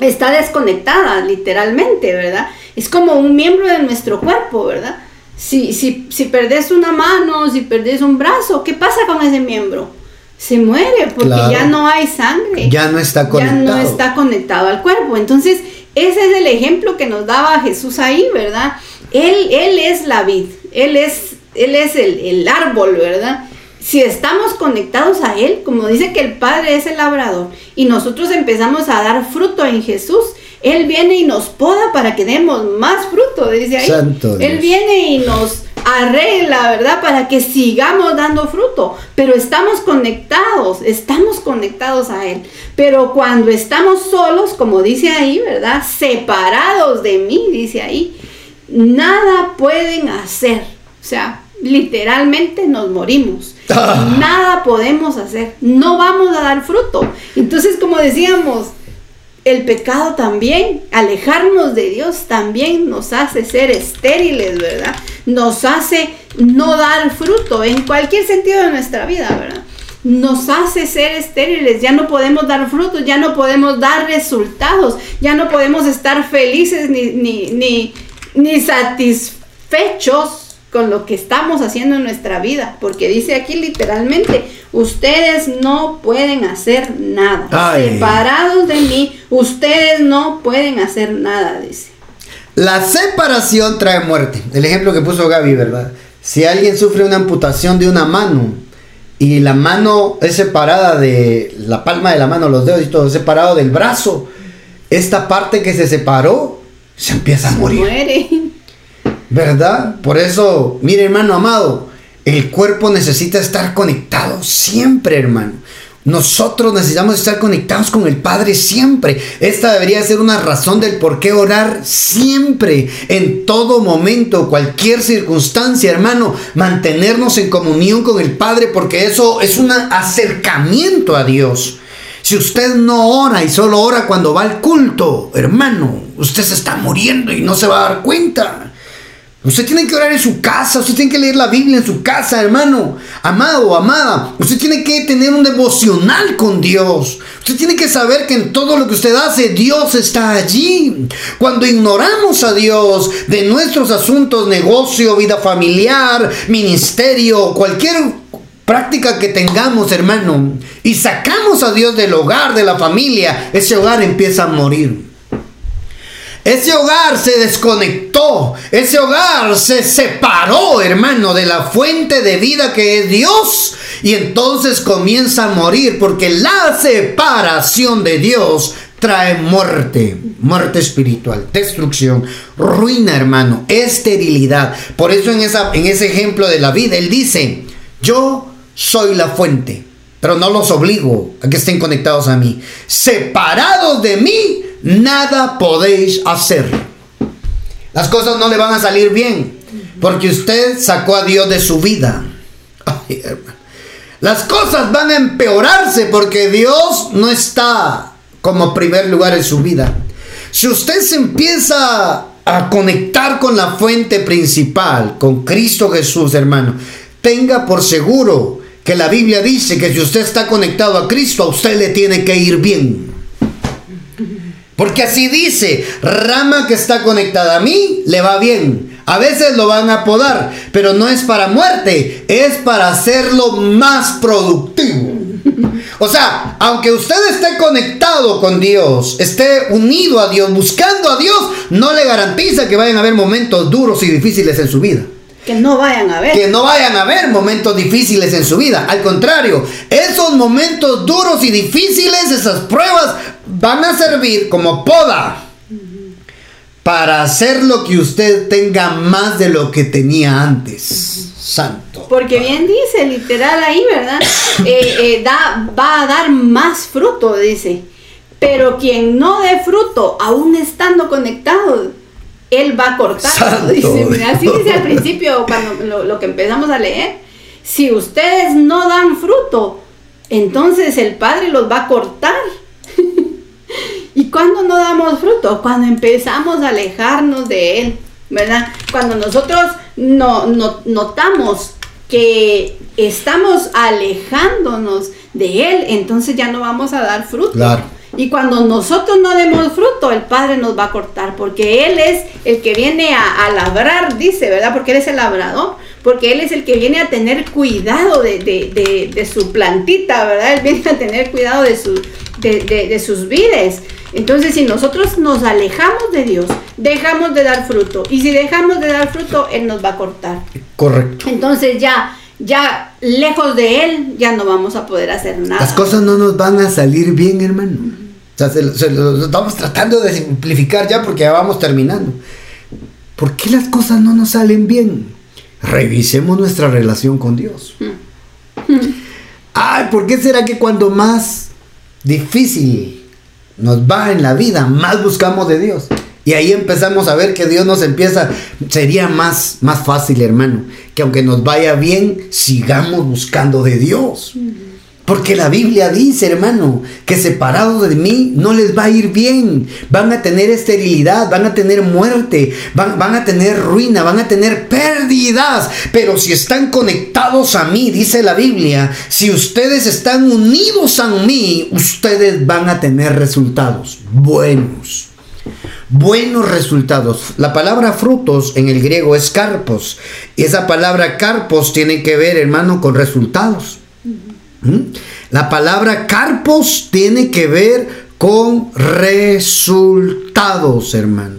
está desconectada, literalmente, ¿verdad? Es como un miembro de nuestro cuerpo, ¿verdad? Si, si, si perdés una mano, si perdés un brazo, ¿qué pasa con ese miembro? Se muere porque ya no hay sangre. Ya no está conectado. Ya no está conectado al cuerpo. Entonces, ese es el ejemplo que nos daba Jesús ahí, ¿verdad? Él, él es la vid, Él es, él es el, el árbol, ¿verdad? si estamos conectados a Él, como dice que el Padre es el labrador, y nosotros empezamos a dar fruto en Jesús, Él viene y nos poda para que demos más fruto, dice ahí. Él viene y nos arregla, ¿verdad? Para que sigamos dando fruto, pero estamos conectados, estamos conectados a Él. Pero cuando estamos solos, como dice ahí, ¿verdad? Separados de mí, dice ahí, nada pueden hacer. O sea, literalmente nos morimos. Ah. Nada podemos hacer, no vamos a dar fruto. Entonces, como decíamos, el pecado también, alejarnos de Dios también nos hace ser estériles, ¿verdad? Nos hace no dar fruto en cualquier sentido de nuestra vida, ¿verdad? Nos hace ser estériles, ya no podemos dar frutos, ya no podemos dar resultados, ya no podemos estar felices ni, ni, ni, ni satisfechos con lo que estamos haciendo en nuestra vida, porque dice aquí literalmente, ustedes no pueden hacer nada. Separados de mí, ustedes no pueden hacer nada, dice. La separación trae muerte. El ejemplo que puso Gaby, ¿verdad? Si alguien sufre una amputación de una mano y la mano es separada de la palma de la mano, los dedos y todo, separado del brazo, esta parte que se separó se empieza a morir. Muere. ¿Verdad? Por eso, mire hermano amado, el cuerpo necesita estar conectado siempre, hermano. Nosotros necesitamos estar conectados con el Padre siempre. Esta debería ser una razón del por qué orar siempre, en todo momento, cualquier circunstancia, hermano. Mantenernos en comunión con el Padre porque eso es un acercamiento a Dios. Si usted no ora y solo ora cuando va al culto, hermano, usted se está muriendo y no se va a dar cuenta. Usted tiene que orar en su casa, usted tiene que leer la Biblia en su casa, hermano. Amado o amada, usted tiene que tener un devocional con Dios. Usted tiene que saber que en todo lo que usted hace, Dios está allí. Cuando ignoramos a Dios de nuestros asuntos, negocio, vida familiar, ministerio, cualquier práctica que tengamos, hermano, y sacamos a Dios del hogar, de la familia, ese hogar empieza a morir. Ese hogar se desconectó. Ese hogar se separó, hermano, de la fuente de vida que es Dios. Y entonces comienza a morir porque la separación de Dios trae muerte, muerte espiritual, destrucción, ruina, hermano, esterilidad. Por eso en, esa, en ese ejemplo de la vida, él dice, yo soy la fuente, pero no los obligo a que estén conectados a mí. Separados de mí, nada podéis hacer. Las cosas no le van a salir bien porque usted sacó a Dios de su vida. Las cosas van a empeorarse porque Dios no está como primer lugar en su vida. Si usted se empieza a conectar con la fuente principal, con Cristo Jesús, hermano, tenga por seguro que la Biblia dice que si usted está conectado a Cristo, a usted le tiene que ir bien. Porque así dice, rama que está conectada a mí, le va bien. A veces lo van a podar, pero no es para muerte, es para hacerlo más productivo. O sea, aunque usted esté conectado con Dios, esté unido a Dios, buscando a Dios, no le garantiza que vayan a haber momentos duros y difíciles en su vida. Que no vayan a ver. Que no vayan a haber momentos difíciles en su vida. Al contrario, esos momentos duros y difíciles, esas pruebas, van a servir como poda para hacer lo que usted tenga más de lo que tenía antes. Santo. Porque bien dice, literal ahí, ¿verdad? Eh, eh, da, va a dar más fruto, dice. Pero quien no dé fruto, aún estando conectado, él va a cortar. Dice, así dice al principio, cuando lo, lo que empezamos a leer. Si ustedes no dan fruto, entonces el Padre los va a cortar. ¿Y cuando no damos fruto? Cuando empezamos a alejarnos de Él, ¿verdad? Cuando nosotros no, notamos que estamos alejándonos de Él, entonces ya no vamos a dar fruto. Claro. Y cuando nosotros no demos fruto, el Padre nos va a cortar, porque Él es el que viene a, labrar, dice, ¿verdad? Porque Él es el labrador, porque Él es el que viene a tener cuidado de, su plantita, ¿verdad? Él viene a tener cuidado de, su, de, sus vides. Entonces, si nosotros nos alejamos de Dios, dejamos de dar fruto. Y si dejamos de dar fruto, Él nos va a cortar. Correcto. Entonces ya, ya lejos de Él, ya no vamos a poder hacer nada. Las cosas no nos van a salir bien, hermano. Sea, se, lo estamos tratando de simplificar ya porque ya vamos terminando. ¿Por qué las cosas no nos salen bien? Revisemos nuestra relación con Dios. Ay, ¿por qué será que cuando más difícil nos va en la vida, más buscamos de Dios. Y ahí empezamos a ver que Dios nos empieza, sería más, más fácil, hermano, que aunque nos vaya bien, sigamos buscando de Dios. Porque la Biblia dice, hermano, que separados de mí no les va a ir bien. Van a tener esterilidad, van a tener muerte, van, van, a tener ruina, van a tener pérdidas. Pero si están conectados a mí, dice la Biblia, si ustedes están unidos a mí, ustedes van a tener resultados buenos. Buenos resultados. La palabra frutos en el griego es carpos. Y esa palabra carpos tiene que ver, hermano, con resultados. ¿Mm? La palabra carpos tiene que ver con resultados, hermano.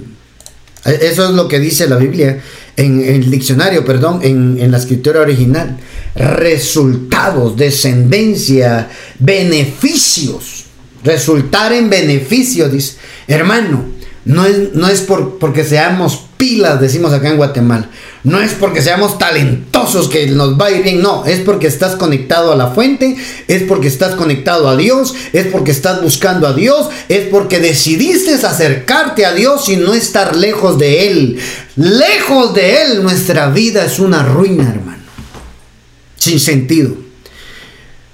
E, eso es lo que dice la Biblia en, el diccionario, perdón, en, la escritura original. Resultados, descendencia, beneficios. Resultar en beneficios, dice. Hermano, no es, no es por, porque seamos pilas, decimos acá en Guatemala. No es porque seamos talentosos que nos va a ir bien, no, es porque estás conectado a la fuente, es porque estás conectado a Dios, es porque estás buscando a Dios, es porque decidiste acercarte a Dios y no estar lejos de Él. Lejos de Él nuestra vida es una ruina, hermano. Sin sentido.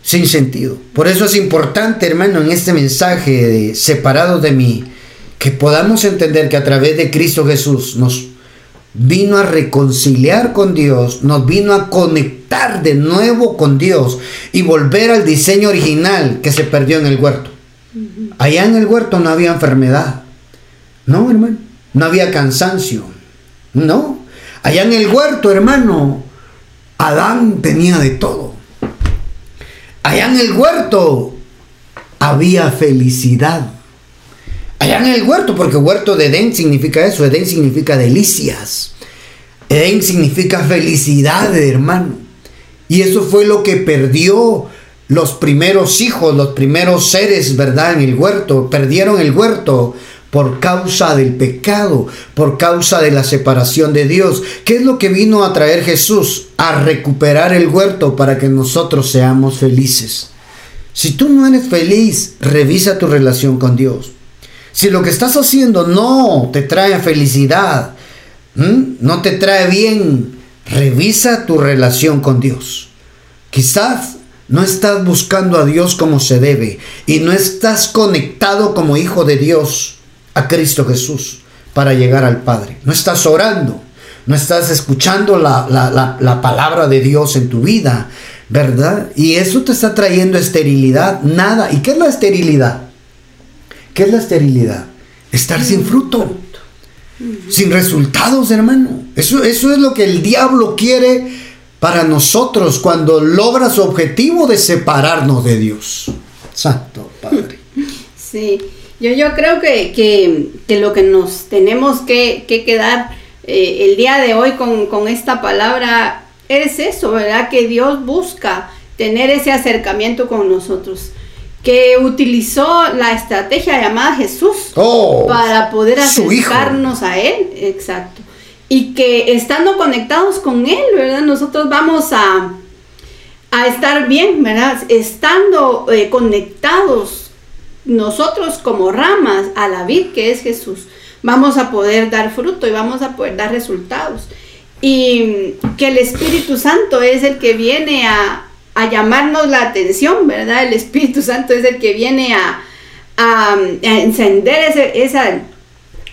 Sin sentido. Por eso es importante, hermano, en este mensaje de separados de mí, que podamos entender que a través de Cristo Jesús nos vino a reconciliar con Dios, nos vino a conectar de nuevo con Dios y volver al diseño original que se perdió en el huerto. Allá en el huerto no había enfermedad, no, hermano, no había cansancio, no. Allá en el huerto, hermano, Adán tenía de todo. Allá en el huerto había felicidad. Allá en el huerto, porque huerto de Edén significa eso, Edén significa delicias. Edén significa felicidad, hermano. Y eso fue lo que perdió los primeros hijos, los primeros seres, ¿verdad? En el huerto. Perdieron el huerto por causa del pecado, por causa de la separación de Dios. ¿Qué es lo que vino a traer Jesús? A recuperar el huerto para que nosotros seamos felices. Si tú no eres feliz, revisa tu relación con Dios. Si lo que estás haciendo no te trae felicidad, no te trae bien, revisa tu relación con Dios. Quizás no estás buscando a Dios como se debe y no estás conectado como hijo de Dios a Cristo Jesús para llegar al Padre. No estás orando, no estás escuchando la, la palabra de Dios en tu vida, ¿verdad? Y eso te está trayendo esterilidad, nada. ¿Y qué es la esterilidad? ¿Qué es la esterilidad? Estar sin fruto, sin resultados, hermano. Eso, eso es lo que el diablo quiere para nosotros cuando logra su objetivo de separarnos de Dios. Santo Padre. Sí, yo, yo creo que, que, lo que nos tenemos que, quedar eh, el día de hoy con, con esta palabra es eso, ¿verdad? Que Dios busca tener ese acercamiento con nosotros que utilizó la estrategia llamada Jesús oh, para poder acercarnos a Él, exacto. Y que estando conectados con Él, ¿verdad? Nosotros vamos a, a estar bien, ¿verdad? Estando eh, conectados nosotros como ramas a la vid que es Jesús, vamos a poder dar fruto y vamos a poder dar resultados. Y que el Espíritu Santo es el que viene a, a llamarnos la atención, ¿verdad? El Espíritu Santo es el que viene a, a, encender ese esa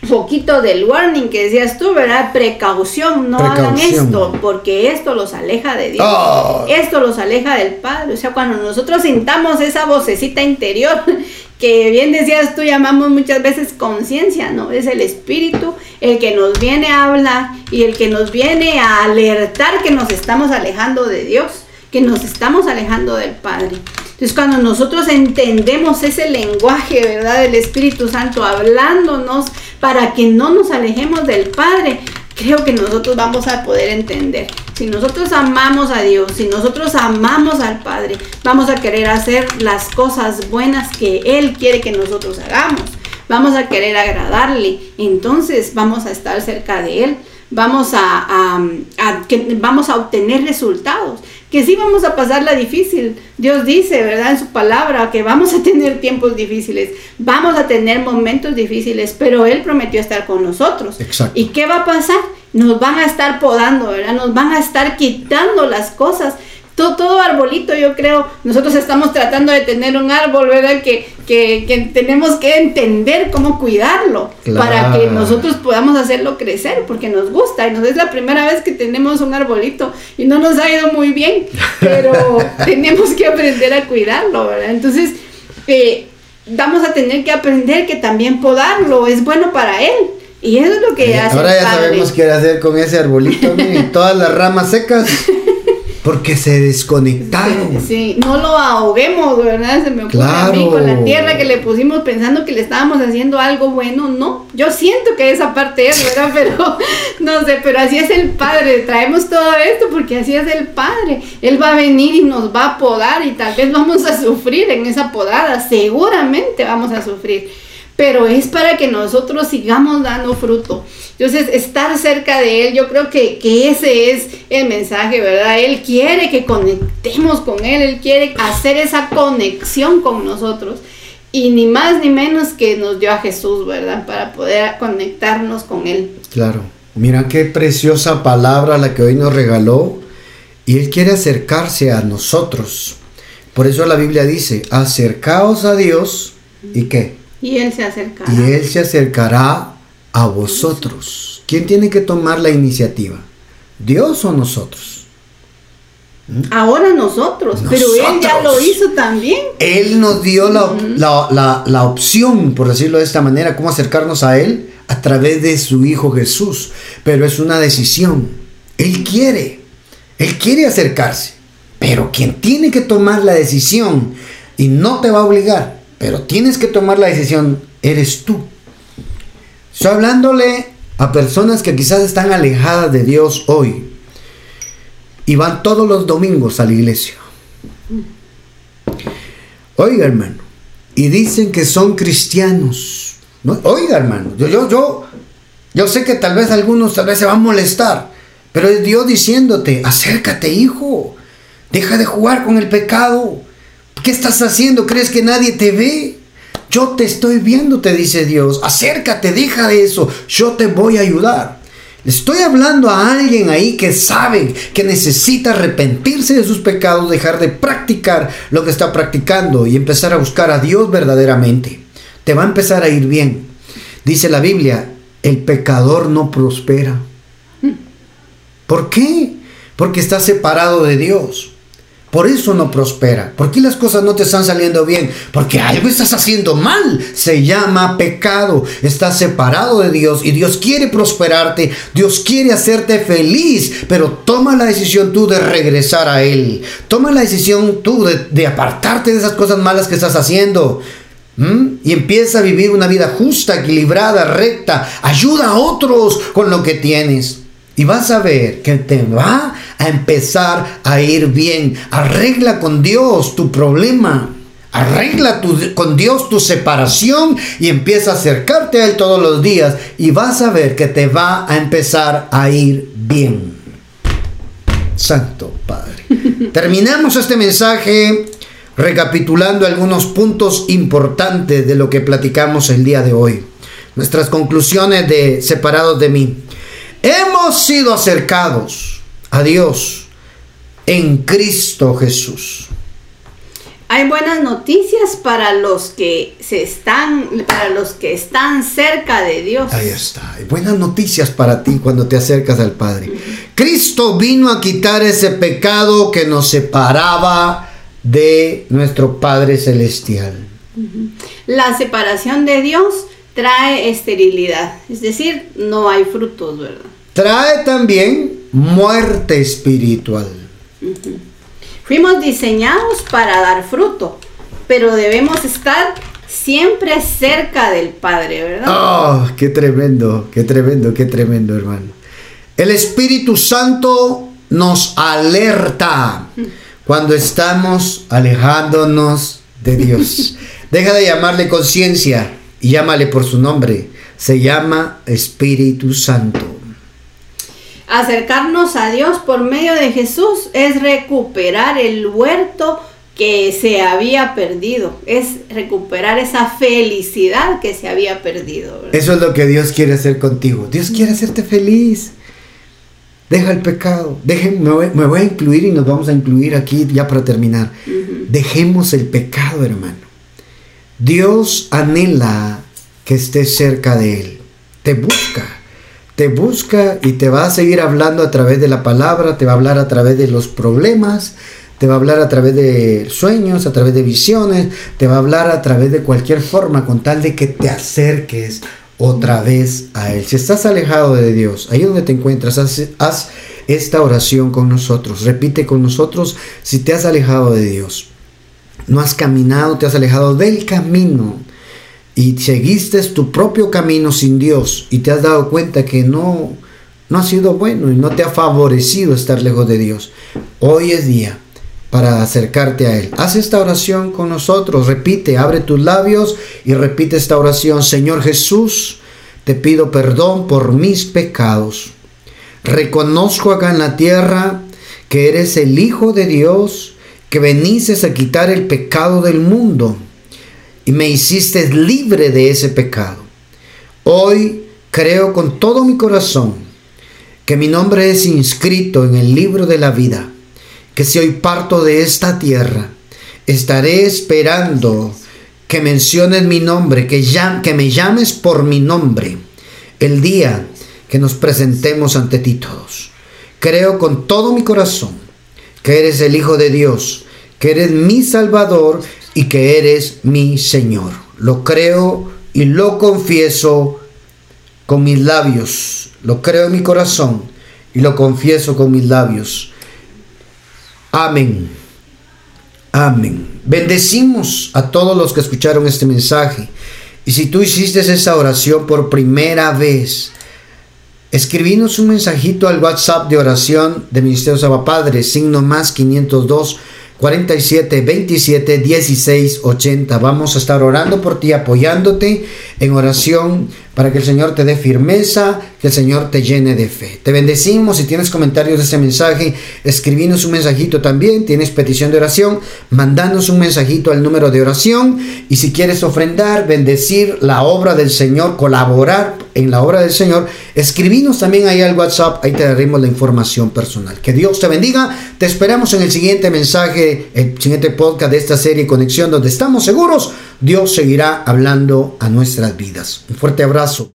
foquito del warning que decías tú, ¿verdad? Precaución, no hagan esto, porque esto los aleja de Dios. Ah. Esto los aleja del Padre. O sea, cuando nosotros sintamos esa vocecita interior, que bien decías tú, llamamos muchas veces conciencia, ¿no? Es el Espíritu el que nos viene a hablar y el que nos viene a alertar que nos estamos alejando de Dios que nos estamos alejando del Padre. Entonces cuando nosotros entendemos ese lenguaje, ¿verdad? Del Espíritu Santo hablándonos para que no nos alejemos del Padre, creo que nosotros vamos a poder entender. Si nosotros amamos a Dios, si nosotros amamos al Padre, vamos a querer hacer las cosas buenas que Él quiere que nosotros hagamos. Vamos a querer agradarle. Entonces vamos a estar cerca de Él. Vamos a, que, vamos a obtener resultados que sí vamos a pasarla difícil. Dios dice, ¿verdad? En su palabra, que vamos a tener tiempos difíciles, vamos a tener momentos difíciles, pero Él prometió estar con nosotros. Exacto. ¿Y qué va a pasar? Nos van a estar podando, ¿verdad? Nos van a estar quitando las cosas todo, arbolito, yo creo, nosotros estamos tratando de tener un árbol, ¿verdad? Que, que, tenemos que entender cómo cuidarlo para que nosotros podamos hacerlo crecer, porque nos gusta. Y nos es la primera vez que tenemos un arbolito y no nos ha ido muy bien, pero tenemos que aprender a cuidarlo, ¿verdad? Entonces, eh, vamos a tener que aprender que también podarlo es bueno para él. Y eso es lo que hace. Ahora ya sabemos qué hacer con ese arbolito, todas las ramas secas. Porque se desconectaron. Sí, no lo ahoguemos, ¿verdad? Se me ocurre a mí con la tierra que le pusimos pensando que le estábamos haciendo algo bueno. No, yo siento que esa parte es, ¿verdad? Pero no sé, pero así es el Padre. Traemos todo esto porque así es el Padre. Él va a venir y nos va a podar y tal vez vamos a sufrir en esa podada. Seguramente vamos a sufrir pero es para que nosotros sigamos dando fruto. Entonces, estar cerca de Él, yo creo que, ese es el mensaje, ¿verdad? Él quiere que conectemos con Él, Él quiere hacer esa conexión con nosotros. Y ni más ni menos que nos dio a Jesús, ¿verdad? Para poder conectarnos con Él. Claro. Mira qué preciosa palabra la que hoy nos regaló. Y Él quiere acercarse a nosotros. Por eso la Biblia dice, acercaos a Dios y qué? Y Él se acercará. Y Él se acercará a vosotros. ¿Quién tiene que tomar la iniciativa? ¿Dios o nosotros? ¿Mm? Ahora nosotros, pero Él ya lo hizo también. Él nos dio la, la, opción, por decirlo de esta manera, cómo acercarnos a Él a través de su Hijo Jesús. Pero es una decisión. Él quiere, Él quiere acercarse. Pero quien tiene que tomar la decisión y no te va a obligar pero tienes que tomar la decisión, eres tú. Estoy hablándole a personas que quizás están alejadas de Dios hoy y van todos los domingos a la iglesia. Oiga, hermano, y dicen que son cristianos. Oiga, hermano, yo, yo, yo, yo sé que tal vez algunos tal vez se van a molestar, pero es Dios diciéndote, acércate, hijo, deja de jugar con el pecado. ¿Qué estás haciendo? ¿Crees que nadie te ve? Yo te estoy viendo, te dice Dios. Acércate, deja de eso. Yo te voy a ayudar. Estoy hablando a alguien ahí que sabe que necesita arrepentirse de sus pecados, dejar de practicar lo que está practicando y empezar a buscar a Dios verdaderamente. Te va a empezar a ir bien. Dice la Biblia, el pecador no prospera. ¿Por qué? Porque está separado de Dios. Por eso no prospera. ¿Por qué las cosas no te están saliendo bien? Porque algo estás haciendo mal. Se llama pecado. Estás separado de Dios y Dios quiere prosperarte. Dios quiere hacerte feliz. Pero toma la decisión tú de regresar a Él. Toma la decisión tú de, apartarte de esas cosas malas que estás haciendo. Y empieza a vivir una vida justa, equilibrada, recta. Ayuda a otros con lo que tienes. Y vas a ver que te va a empezar a ir bien. Arregla con Dios tu problema. Arregla con Dios tu separación y empieza a acercarte a Él todos los días y vas a ver que te va a empezar a ir bien. Santo Padre. Terminamos este mensaje recapitulando algunos puntos importantes de lo que platicamos el día de hoy. Nuestras conclusiones de separados de mí. Hemos sido acercados a Dios en Cristo Jesús. Hay buenas noticias para los que se están, para los que están cerca de Dios. Ahí está. Hay buenas noticias para ti cuando te acercas al Padre. Cristo vino a quitar ese pecado que nos separaba de nuestro Padre celestial. La separación de Dios trae esterilidad, es decir, no hay frutos, ¿verdad? Trae también muerte espiritual. Fuimos diseñados para dar fruto, pero debemos estar siempre cerca del Padre, ¿verdad? ¡Oh, qué tremendo, qué tremendo, qué tremendo, hermano! El Espíritu Santo nos alerta cuando estamos alejándonos de Dios. Deja de llamarle conciencia y llámale por su nombre. Se llama Espíritu Santo. Acercarnos a Dios por medio de Jesús es recuperar el huerto que se había perdido, es recuperar esa felicidad que se había perdido. Eso es lo que Dios quiere hacer contigo. Dios quiere hacerte feliz. Deja el pecado. me, voy, a incluir y nos vamos a incluir aquí ya para terminar. Dejemos el pecado, hermano. Dios anhela que estés cerca de Él. Te busca. Te busca y te va a seguir hablando a través de la palabra, te va a hablar a través de los problemas, te va a hablar a través de sueños, a través de visiones, te va a hablar a través de cualquier forma con tal de que te acerques otra vez a Él. Si estás alejado de Dios, ahí donde te encuentras, haz, esta oración con nosotros. Repite con nosotros si te has alejado de Dios. No has caminado, te has alejado del camino y seguiste tu propio camino sin Dios y te has dado cuenta que no, no ha sido bueno y no te ha favorecido estar lejos de Dios. Hoy es día para acercarte a Él. Haz esta oración con nosotros, repite, abre tus labios y repite esta oración. Señor Jesús, te pido perdón por mis pecados. Reconozco acá en la tierra que eres el Hijo de Dios, que veniste a quitar el pecado del mundo y me hiciste libre de ese pecado. Hoy creo con todo mi corazón que mi nombre es inscrito en el libro de la vida que si hoy parto de esta tierra, estaré esperando que menciones mi nombre, que, que me llames por mi nombre, el día que nos presentemos ante ti todos. Creo con todo mi corazón que eres el Hijo de Dios, que eres mi Salvador y que eres mi Señor. Lo creo y lo confieso con mis labios. Lo creo en mi corazón y lo confieso con mis labios. Amén. Amén. Bendecimos a todos los que escucharon este mensaje. Y si tú hiciste esa oración por primera vez, escribinos un mensajito al WhatsApp de oración de Ministerio Saba Padre, signo más 502 47 27 16 80. Vamos a estar orando por ti, apoyándote en oración para que el Señor te dé firmeza, que el Señor te llene de fe. Te bendecimos. Si tienes comentarios de este mensaje, escribinos un mensajito también. Tienes petición de oración, mandanos un mensajito al número de oración. Y si quieres ofrendar, bendecir la obra del Señor, colaborar en la obra del Señor, escribinos también ahí al WhatsApp. Ahí te daremos la información personal. Que Dios te bendiga. Te esperamos en el siguiente mensaje, el siguiente podcast de esta serie Conexión, donde estamos seguros Dios seguirá hablando a nuestras vidas. Un fuerte abrazo.